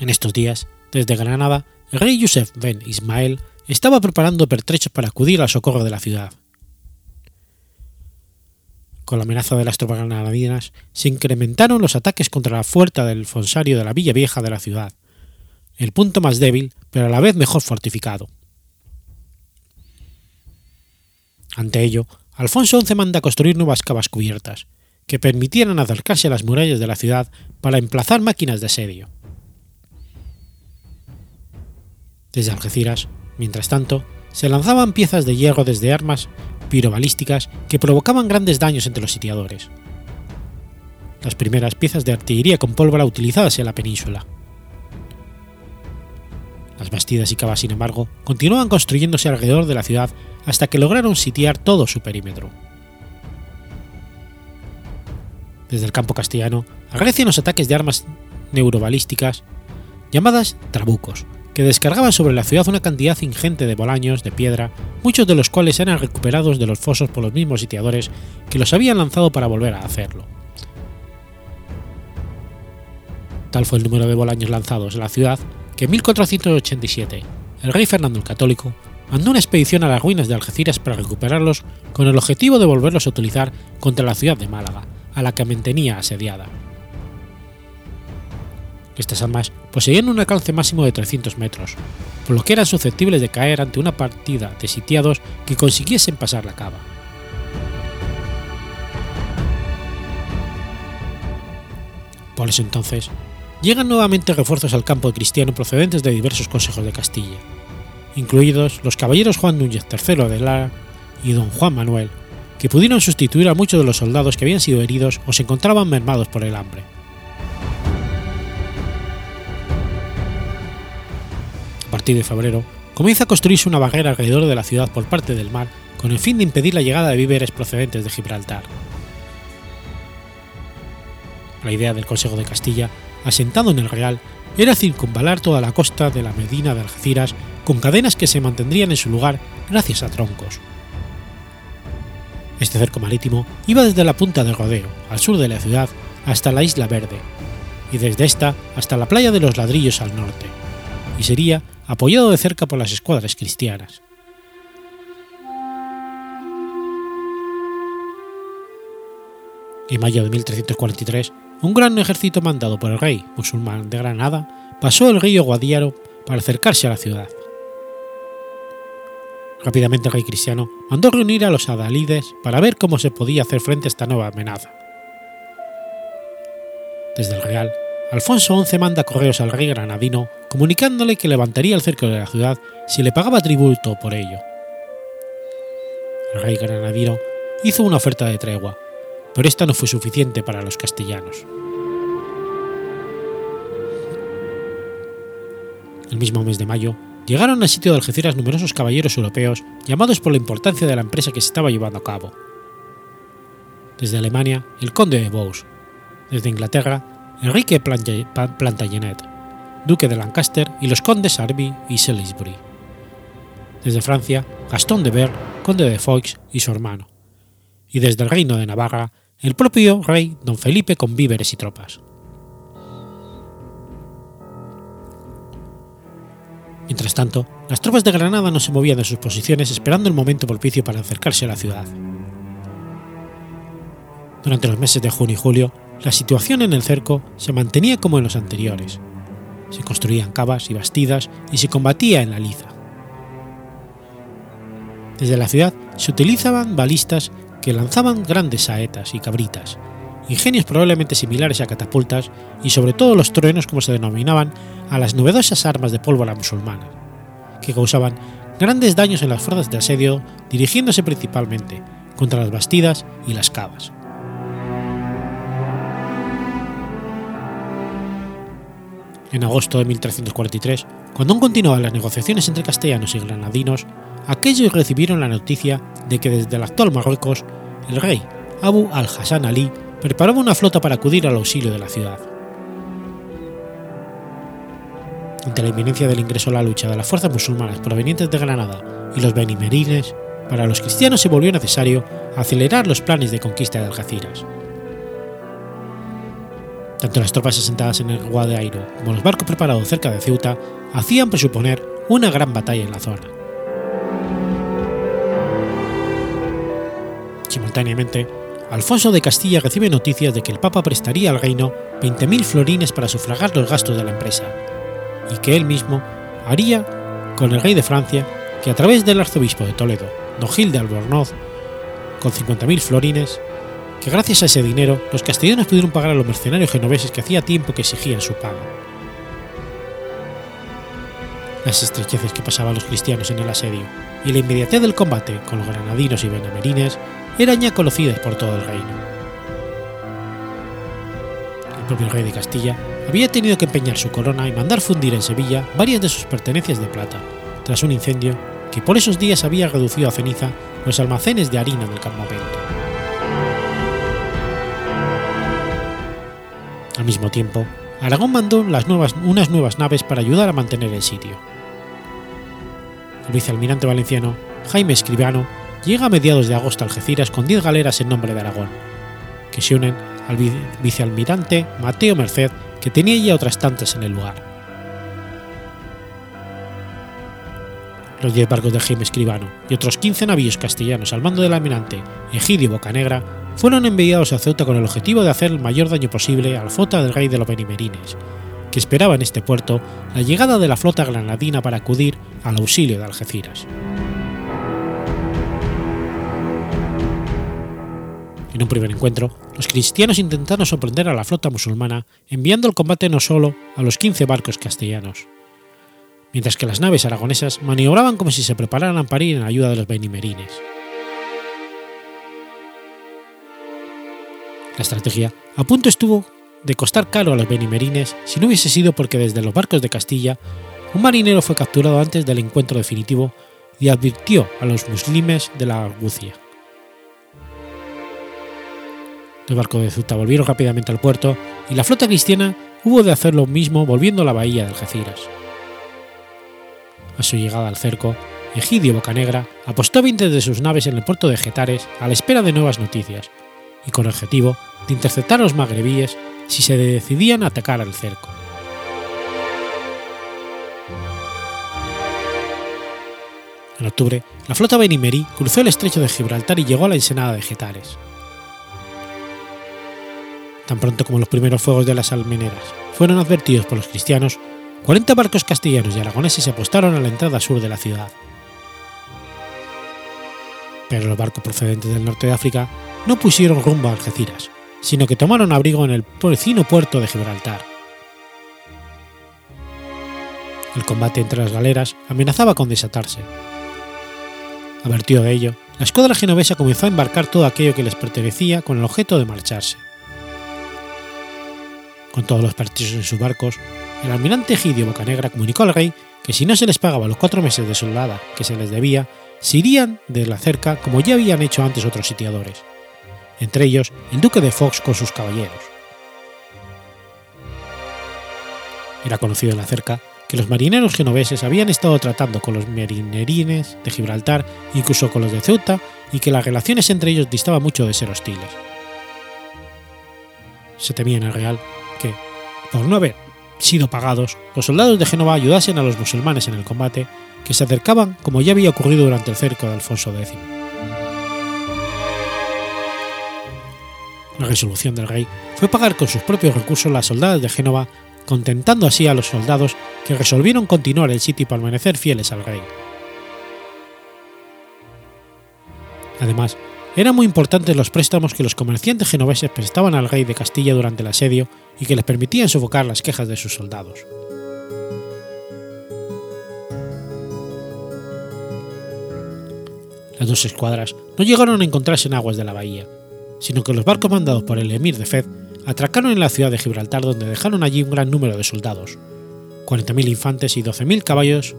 B: En estos días, desde Granada, rey Yusef ben Ismael estaba preparando pertrechos para acudir al socorro de la ciudad. Con la amenaza de las tropas granadinas, se incrementaron los ataques contra la fuerza del fonsario de la villa vieja de la ciudad, el punto más débil, pero a la vez mejor fortificado. Ante ello, Alfonso XI manda construir nuevas cavas cubiertas, que permitieran acercarse a las murallas de la ciudad para emplazar máquinas de asedio. Desde Algeciras, mientras tanto, se lanzaban piezas de hierro desde armas pirobalísticas que provocaban grandes daños entre los sitiadores. Las primeras piezas de artillería con pólvora utilizadas en la península. Las bastidas y cavas, sin embargo, continuaban construyéndose alrededor de la ciudad hasta que lograron sitiar todo su perímetro. Desde el campo castellano agrecen los ataques de armas neurobalísticas llamadas trabucos, que descargaban sobre la ciudad una cantidad ingente de bolaños de piedra, muchos de los cuales eran recuperados de los fosos por los mismos sitiadores que los habían lanzado para volver a hacerlo. Tal fue el número de bolaños lanzados en la ciudad que en 1487 el rey Fernando el Católico mandó una expedición a las ruinas de Algeciras para recuperarlos con el objetivo de volverlos a utilizar contra la ciudad de Málaga, a la que mantenía asediada. Estas armas poseían un alcance máximo de 300 metros, por lo que eran susceptibles de caer ante una partida de sitiados que consiguiesen pasar la cava. Por eso entonces, llegan nuevamente refuerzos al campo cristiano procedentes de diversos consejos de Castilla, incluidos los caballeros Juan Núñez III de Lara y don Juan Manuel, que pudieron sustituir a muchos de los soldados que habían sido heridos o se encontraban mermados por el hambre. A partir de febrero, comienza a construirse una barrera alrededor de la ciudad por parte del mar con el fin de impedir la llegada de víveres procedentes de Gibraltar. La idea del Consejo de Castilla asentado en el Real, era circunvalar toda la costa de la Medina de Algeciras con cadenas que se mantendrían en su lugar gracias a troncos. Este cerco marítimo iba desde la punta del Rodeo, al sur de la ciudad, hasta la Isla Verde, y desde esta hasta la playa de los Ladrillos al norte, y sería apoyado de cerca por las escuadras cristianas. En mayo de 1343, un gran ejército mandado por el rey musulmán de Granada pasó el río Guadiaro para acercarse a la ciudad. Rápidamente el rey cristiano mandó reunir a los adalides para ver cómo se podía hacer frente a esta nueva amenaza. Desde el Real, Alfonso XI manda correos al rey granadino comunicándole que levantaría el cerco de la ciudad si le pagaba tributo por ello. El rey granadino hizo una oferta de tregua, pero esta no fue suficiente para los castellanos. El mismo mes de mayo, llegaron al sitio de Algeciras numerosos caballeros europeos llamados por la importancia de la empresa que se estaba llevando a cabo. Desde Alemania, el conde de Vaux. Desde Inglaterra, Enrique Plantagenet, duque de Lancaster y los condes Arby y Salisbury. Desde Francia, Gastón de Ver, conde de Foix y su hermano. Y desde el reino de Navarra, el propio rey don Felipe con víveres y tropas. Mientras tanto, las tropas de Granada no se movían de sus posiciones esperando el momento propicio para acercarse a la ciudad. Durante los meses de junio y julio, la situación en el cerco se mantenía como en los anteriores. Se construían cavas y bastidas y se combatía en la liza. Desde la ciudad se utilizaban balistas que lanzaban grandes saetas y cabritas, ingenios probablemente similares a catapultas y sobre todo los truenos como se denominaban a las novedosas armas de pólvora musulmana, que causaban grandes daños en las fuerzas de asedio dirigiéndose principalmente contra las bastidas y las cavas. En agosto de 1343, cuando aún continuaban las negociaciones entre castellanos y granadinos, aquellos recibieron la noticia de que desde el actual Marruecos, el rey Abu al-Hassan Ali preparaba una flota para acudir al auxilio de la ciudad. Ante la inminencia del ingreso a la lucha de las fuerzas musulmanas provenientes de Granada y los benimerines, para los cristianos se volvió necesario acelerar los planes de conquista de Algeciras. Tanto las tropas asentadas en el Guadairo como los barcos preparados cerca de Ceuta hacían presuponer una gran batalla en la zona. Simultáneamente, Alfonso de Castilla recibe noticias de que el Papa prestaría al reino 20.000 florines para sufragar los gastos de la empresa, y que él mismo haría con el rey de Francia, que a través del arzobispo de Toledo, don Gil de Albornoz, con 50.000 florines, gracias a ese dinero los castellanos pudieron pagar a los mercenarios genoveses que hacía tiempo que exigían su pago. Las estrecheces que pasaban los cristianos en el asedio y la inmediatez del combate con los granadinos y benamerines eran ya conocidas por todo el reino. El propio rey de Castilla había tenido que empeñar su corona y mandar fundir en Sevilla varias de sus pertenencias de plata, tras un incendio que por esos días había reducido a ceniza los almacenes de harina del campamento. Al mismo tiempo, Aragón mandó unas nuevas naves para ayudar a mantener el sitio. El vicealmirante valenciano, Jaime Escribano, llega a mediados de agosto a Algeciras con 10 galeras en nombre de Aragón, que se unen al vicealmirante Mateo Merced, que tenía ya otras tantas en el lugar. Los 10 barcos de Jaime Escribano y otros 15 navíos castellanos al mando del almirante Egidio Bocanegra fueron enviados a Ceuta con el objetivo de hacer el mayor daño posible a la flota del rey de los Benimerines, que esperaba en este puerto la llegada de la flota granadina para acudir al auxilio de Algeciras. En un primer encuentro, los cristianos intentaron sorprender a la flota musulmana enviando al combate no solo a los 15 barcos castellanos, mientras que las naves aragonesas maniobraban como si se prepararan para ir en ayuda de los benimerines. La estrategia a punto estuvo de costar caro a los benimerines si no hubiese sido porque desde los barcos de Castilla un marinero fue capturado antes del encuentro definitivo y advirtió a los muslimes de la argucia. Los barcos de Ceuta volvieron rápidamente al puerto y la flota cristiana hubo de hacer lo mismo volviendo a la bahía de Algeciras. A su llegada al cerco, Egidio Bocanegra apostó 20 de sus naves en el puerto de Getares a la espera de nuevas noticias y con el objetivo de interceptar a los magrebíes si se decidían a atacar al cerco. En octubre, la flota benimerí cruzó el estrecho de Gibraltar y llegó a la ensenada de Getares. Tan pronto como los primeros fuegos de las almeneras fueron advertidos por los cristianos, 40 barcos castellanos y aragoneses se apostaron a la entrada sur de la ciudad. Pero los barcos procedentes del norte de África no pusieron rumbo a Algeciras, sino que tomaron abrigo en el vecino puerto de Gibraltar. El combate entre las galeras amenazaba con desatarse. Avertido de ello, la escuadra genovesa comenzó a embarcar todo aquello que les pertenecía con el objeto de marcharse. Con todos los partidos en sus barcos, el almirante Egidio Bocanegra comunicó al rey que si no se les pagaba los cuatro meses de soldada que se les debía, se irían de la cerca como ya habían hecho antes otros sitiadores, entre ellos el duque de Fox con sus caballeros. Era conocido en la cerca que los marineros genoveses habían estado tratando con los marinerines de Gibraltar, incluso con los de Ceuta, y que las relaciones entre ellos distaban mucho de ser hostiles. Se temía en el Real que, por no haber sido pagados, los soldados de Génova ayudasen a los musulmanes en el combate, que se acercaban como ya había ocurrido durante el cerco de Alfonso X. La resolución del rey fue pagar con sus propios recursos las soldadas de Génova contentando así a los soldados que resolvieron continuar el sitio y permanecer fieles al rey. Además, eran muy importantes los préstamos que los comerciantes genoveses prestaban al rey de Castilla durante el asedio y que les permitían sofocar las quejas de sus soldados. Las dos escuadras no llegaron a encontrarse en aguas de la bahía, sino que los barcos mandados por el emir de Fez atracaron en la ciudad de Gibraltar donde dejaron allí un gran número de soldados, 40.000 infantes y 12.000 caballos,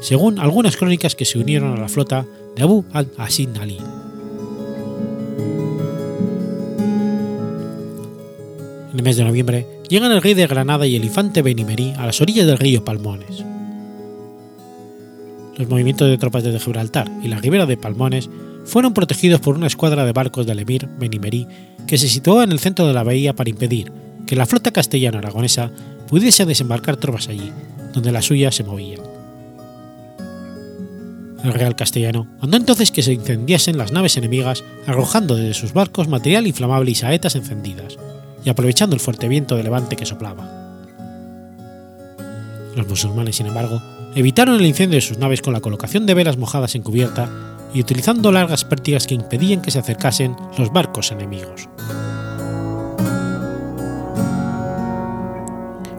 B: según algunas crónicas que se unieron a la flota de Abu al-Asin Ali. En el mes de noviembre llegan el rey de Granada y el infante Benimerí a las orillas del río Palmones. Los movimientos de tropas desde Gibraltar y la ribera de Palmones fueron protegidos por una escuadra de barcos del emir Benimerí que se situaba en el centro de la bahía para impedir que la flota castellano-aragonesa pudiese desembarcar tropas allí, donde las suyas se movían. El Real Castellano mandó entonces que se incendiasen las naves enemigas arrojando desde sus barcos material inflamable y saetas encendidas, y aprovechando el fuerte viento de levante que soplaba. Los musulmanes, sin embargo, evitaron el incendio de sus naves con la colocación de velas mojadas en cubierta y utilizando largas pértigas que impedían que se acercasen los barcos enemigos.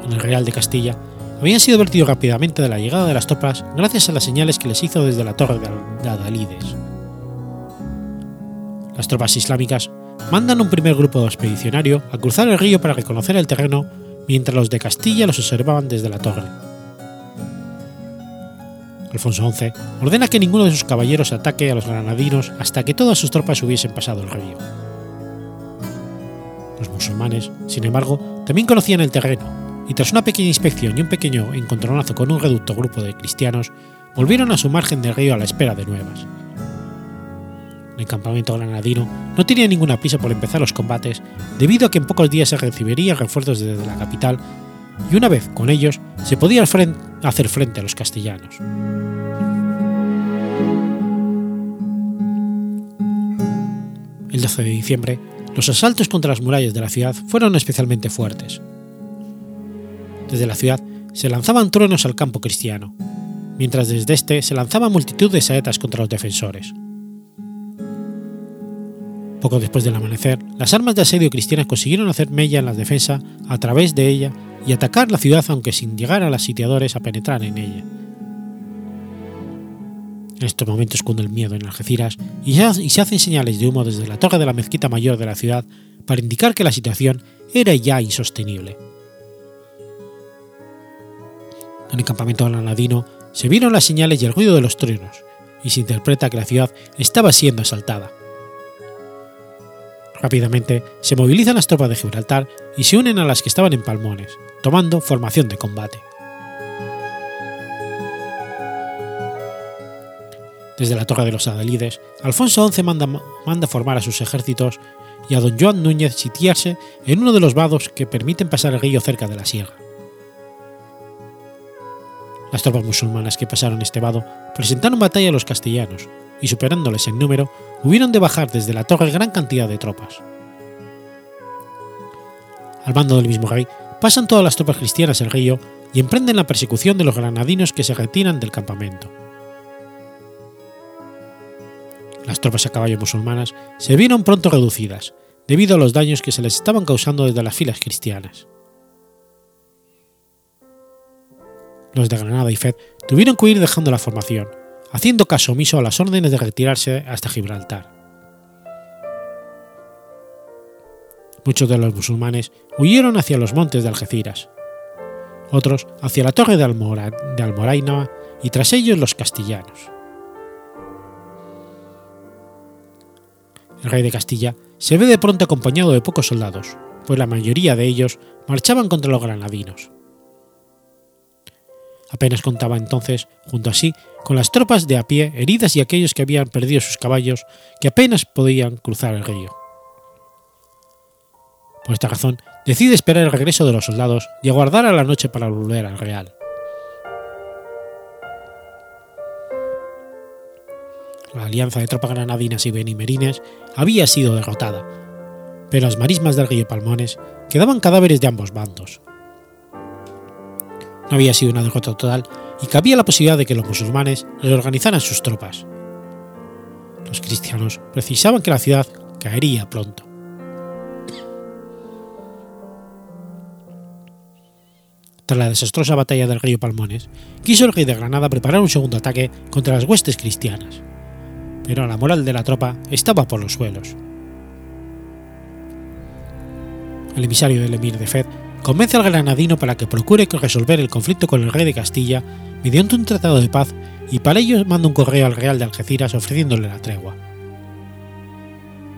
B: En el Real de Castilla habían sido advertidos rápidamente de la llegada de las tropas gracias a las señales que les hizo desde la torre de Adalides. Las tropas islámicas mandan un primer grupo expedicionario a cruzar el río para reconocer el terreno mientras los de Castilla los observaban desde la torre. Alfonso XI ordena que ninguno de sus caballeros ataque a los granadinos hasta que todas sus tropas hubiesen pasado el río. Los musulmanes, sin embargo, también conocían el terreno y tras una pequeña inspección y un pequeño encontronazo con un reducto grupo de cristianos, volvieron a su margen del río a la espera de nuevas. El campamento granadino no tenía ninguna prisa por empezar los combates debido a que en pocos días se recibirían refuerzos desde la capital y una vez con ellos se podía hacer frente a los castellanos. El 12 de diciembre, los asaltos contra las murallas de la ciudad fueron especialmente fuertes. Desde la ciudad se lanzaban truenos al campo cristiano, mientras desde este se lanzaba multitud de saetas contra los defensores. Poco después del amanecer, las armas de asedio cristianas consiguieron hacer mella en la defensa a través de ella y atacar la ciudad aunque sin llegar a los sitiadores a penetrar en ella. En estos momentos cunde el miedo en Algeciras y, se hacen señales de humo desde la torre de la mezquita mayor de la ciudad para indicar que la situación era ya insostenible. En el campamento granadino se vieron las señales y el ruido de los truenos, y se interpreta que la ciudad estaba siendo asaltada. Rápidamente se movilizan las tropas de Gibraltar y se unen a las que estaban en Palmones, tomando formación de combate. Desde la Torre de los Adalides, Alfonso XI manda, formar a sus ejércitos y a don Joan Núñez sitiarse en uno de los vados que permiten pasar el río cerca de la sierra. Las tropas musulmanas que pasaron este vado presentaron batalla a los castellanos y superándoles en número, hubieron de bajar desde la torre gran cantidad de tropas. Al mando del mismo rey, pasan todas las tropas cristianas el río y emprenden la persecución de los granadinos que se retiran del campamento. Las tropas a caballo musulmanas se vieron pronto reducidas, debido a los daños que se les estaban causando desde las filas cristianas. Los de Granada y Fez tuvieron que huir dejando la formación, haciendo caso omiso a las órdenes de retirarse hasta Gibraltar. Muchos de los musulmanes huyeron hacia los montes de Algeciras, otros hacia la torre de, Almora, Almoraina y tras ellos los castellanos. El rey de Castilla se ve de pronto acompañado de pocos soldados, pues la mayoría de ellos marchaban contra los granadinos. Apenas contaba entonces, junto a sí, con las tropas de a pie heridas y aquellos que habían perdido sus caballos, que apenas podían cruzar el río. Por esta razón, decide esperar el regreso de los soldados y aguardar a la noche para volver al Real. La alianza de tropas granadinas y benimerines había sido derrotada, pero las marismas del río Palmones quedaban cadáveres de ambos bandos. No había sido una derrota total y cabía la posibilidad de que los musulmanes reorganizaran sus tropas. Los cristianos precisaban que la ciudad caería pronto. Tras la desastrosa batalla del río Palmones, quiso el rey de Granada preparar un segundo ataque contra las huestes cristianas, pero la moral de la tropa estaba por los suelos. El emisario del emir de Fed convence al granadino para que procure resolver el conflicto con el rey de Castilla mediante un tratado de paz y para ello manda un correo al real de Algeciras ofreciéndole la tregua.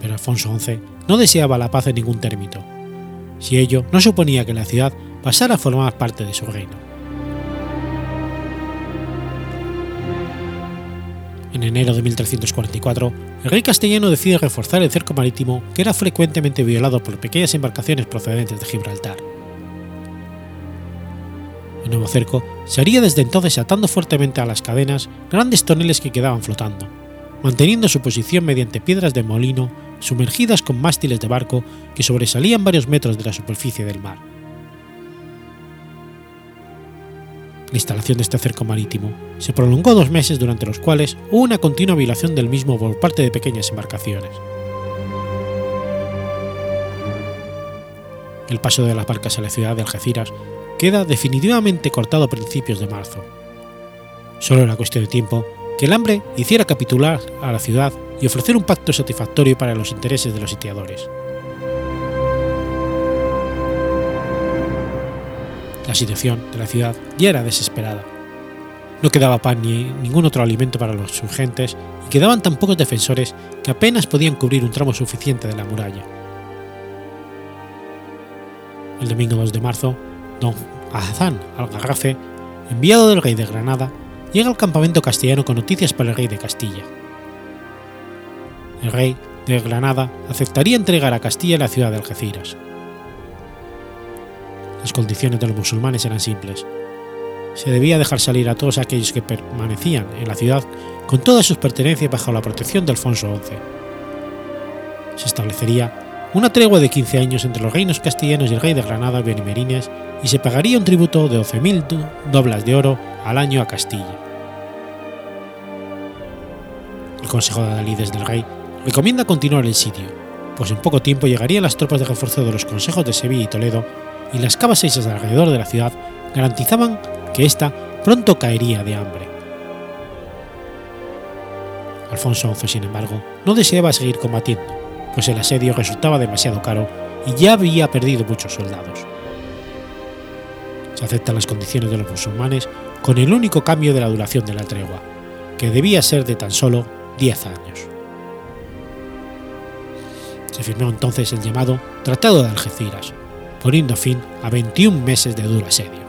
B: Pero Alfonso XI no deseaba la paz en ningún término, si ello no suponía que la ciudad pasara a formar parte de su reino. En enero de 1344, el rey castellano decide reforzar el cerco marítimo que era frecuentemente violado por pequeñas embarcaciones procedentes de Gibraltar. El nuevo cerco se haría desde entonces atando fuertemente a las cadenas grandes toneles que quedaban flotando, manteniendo su posición mediante piedras de molino sumergidas con mástiles de barco que sobresalían varios metros de la superficie del mar. La instalación de este cerco marítimo se prolongó dos meses durante los cuales hubo una continua violación del mismo por parte de pequeñas embarcaciones. El paso de las barcas a la ciudad de Algeciras queda definitivamente cortado a principios de marzo. Solo era cuestión de tiempo que el hambre hiciera capitular a la ciudad y ofrecer un pacto satisfactorio para los intereses de los sitiadores. La situación de la ciudad ya era desesperada. No quedaba pan ni ningún otro alimento para los urgentes y quedaban tan pocos defensores que apenas podían cubrir un tramo suficiente de la muralla. El domingo 2 de marzo, don Hazán al-Garrafe, enviado del rey de Granada, llega al campamento castellano con noticias para el rey de Castilla. El rey de Granada aceptaría entregar a Castilla la ciudad de Algeciras. Las condiciones de los musulmanes eran simples. Se debía dejar salir a todos aquellos que permanecían en la ciudad con todas sus pertenencias bajo la protección de Alfonso XI. Se establecería una tregua de 15 años entre los reinos castellanos y el rey de Granada Benimerines y se pagaría un tributo de 12.000 doblas de oro al año a Castilla. El Consejo de Adalides del rey recomienda continuar el sitio, pues en poco tiempo llegarían las tropas de refuerzo de los consejos de Sevilla y Toledo y las cavas hechas alrededor de la ciudad garantizaban que ésta pronto caería de hambre. Alfonso XI, sin embargo, no deseaba seguir combatiendo, pues el asedio resultaba demasiado caro y ya había perdido muchos soldados. Se aceptan las condiciones de los musulmanes con el único cambio de la duración de la tregua, que debía ser de tan solo 10 años. Se firmó entonces el llamado Tratado de Algeciras, poniendo fin a 21 meses de duro asedio.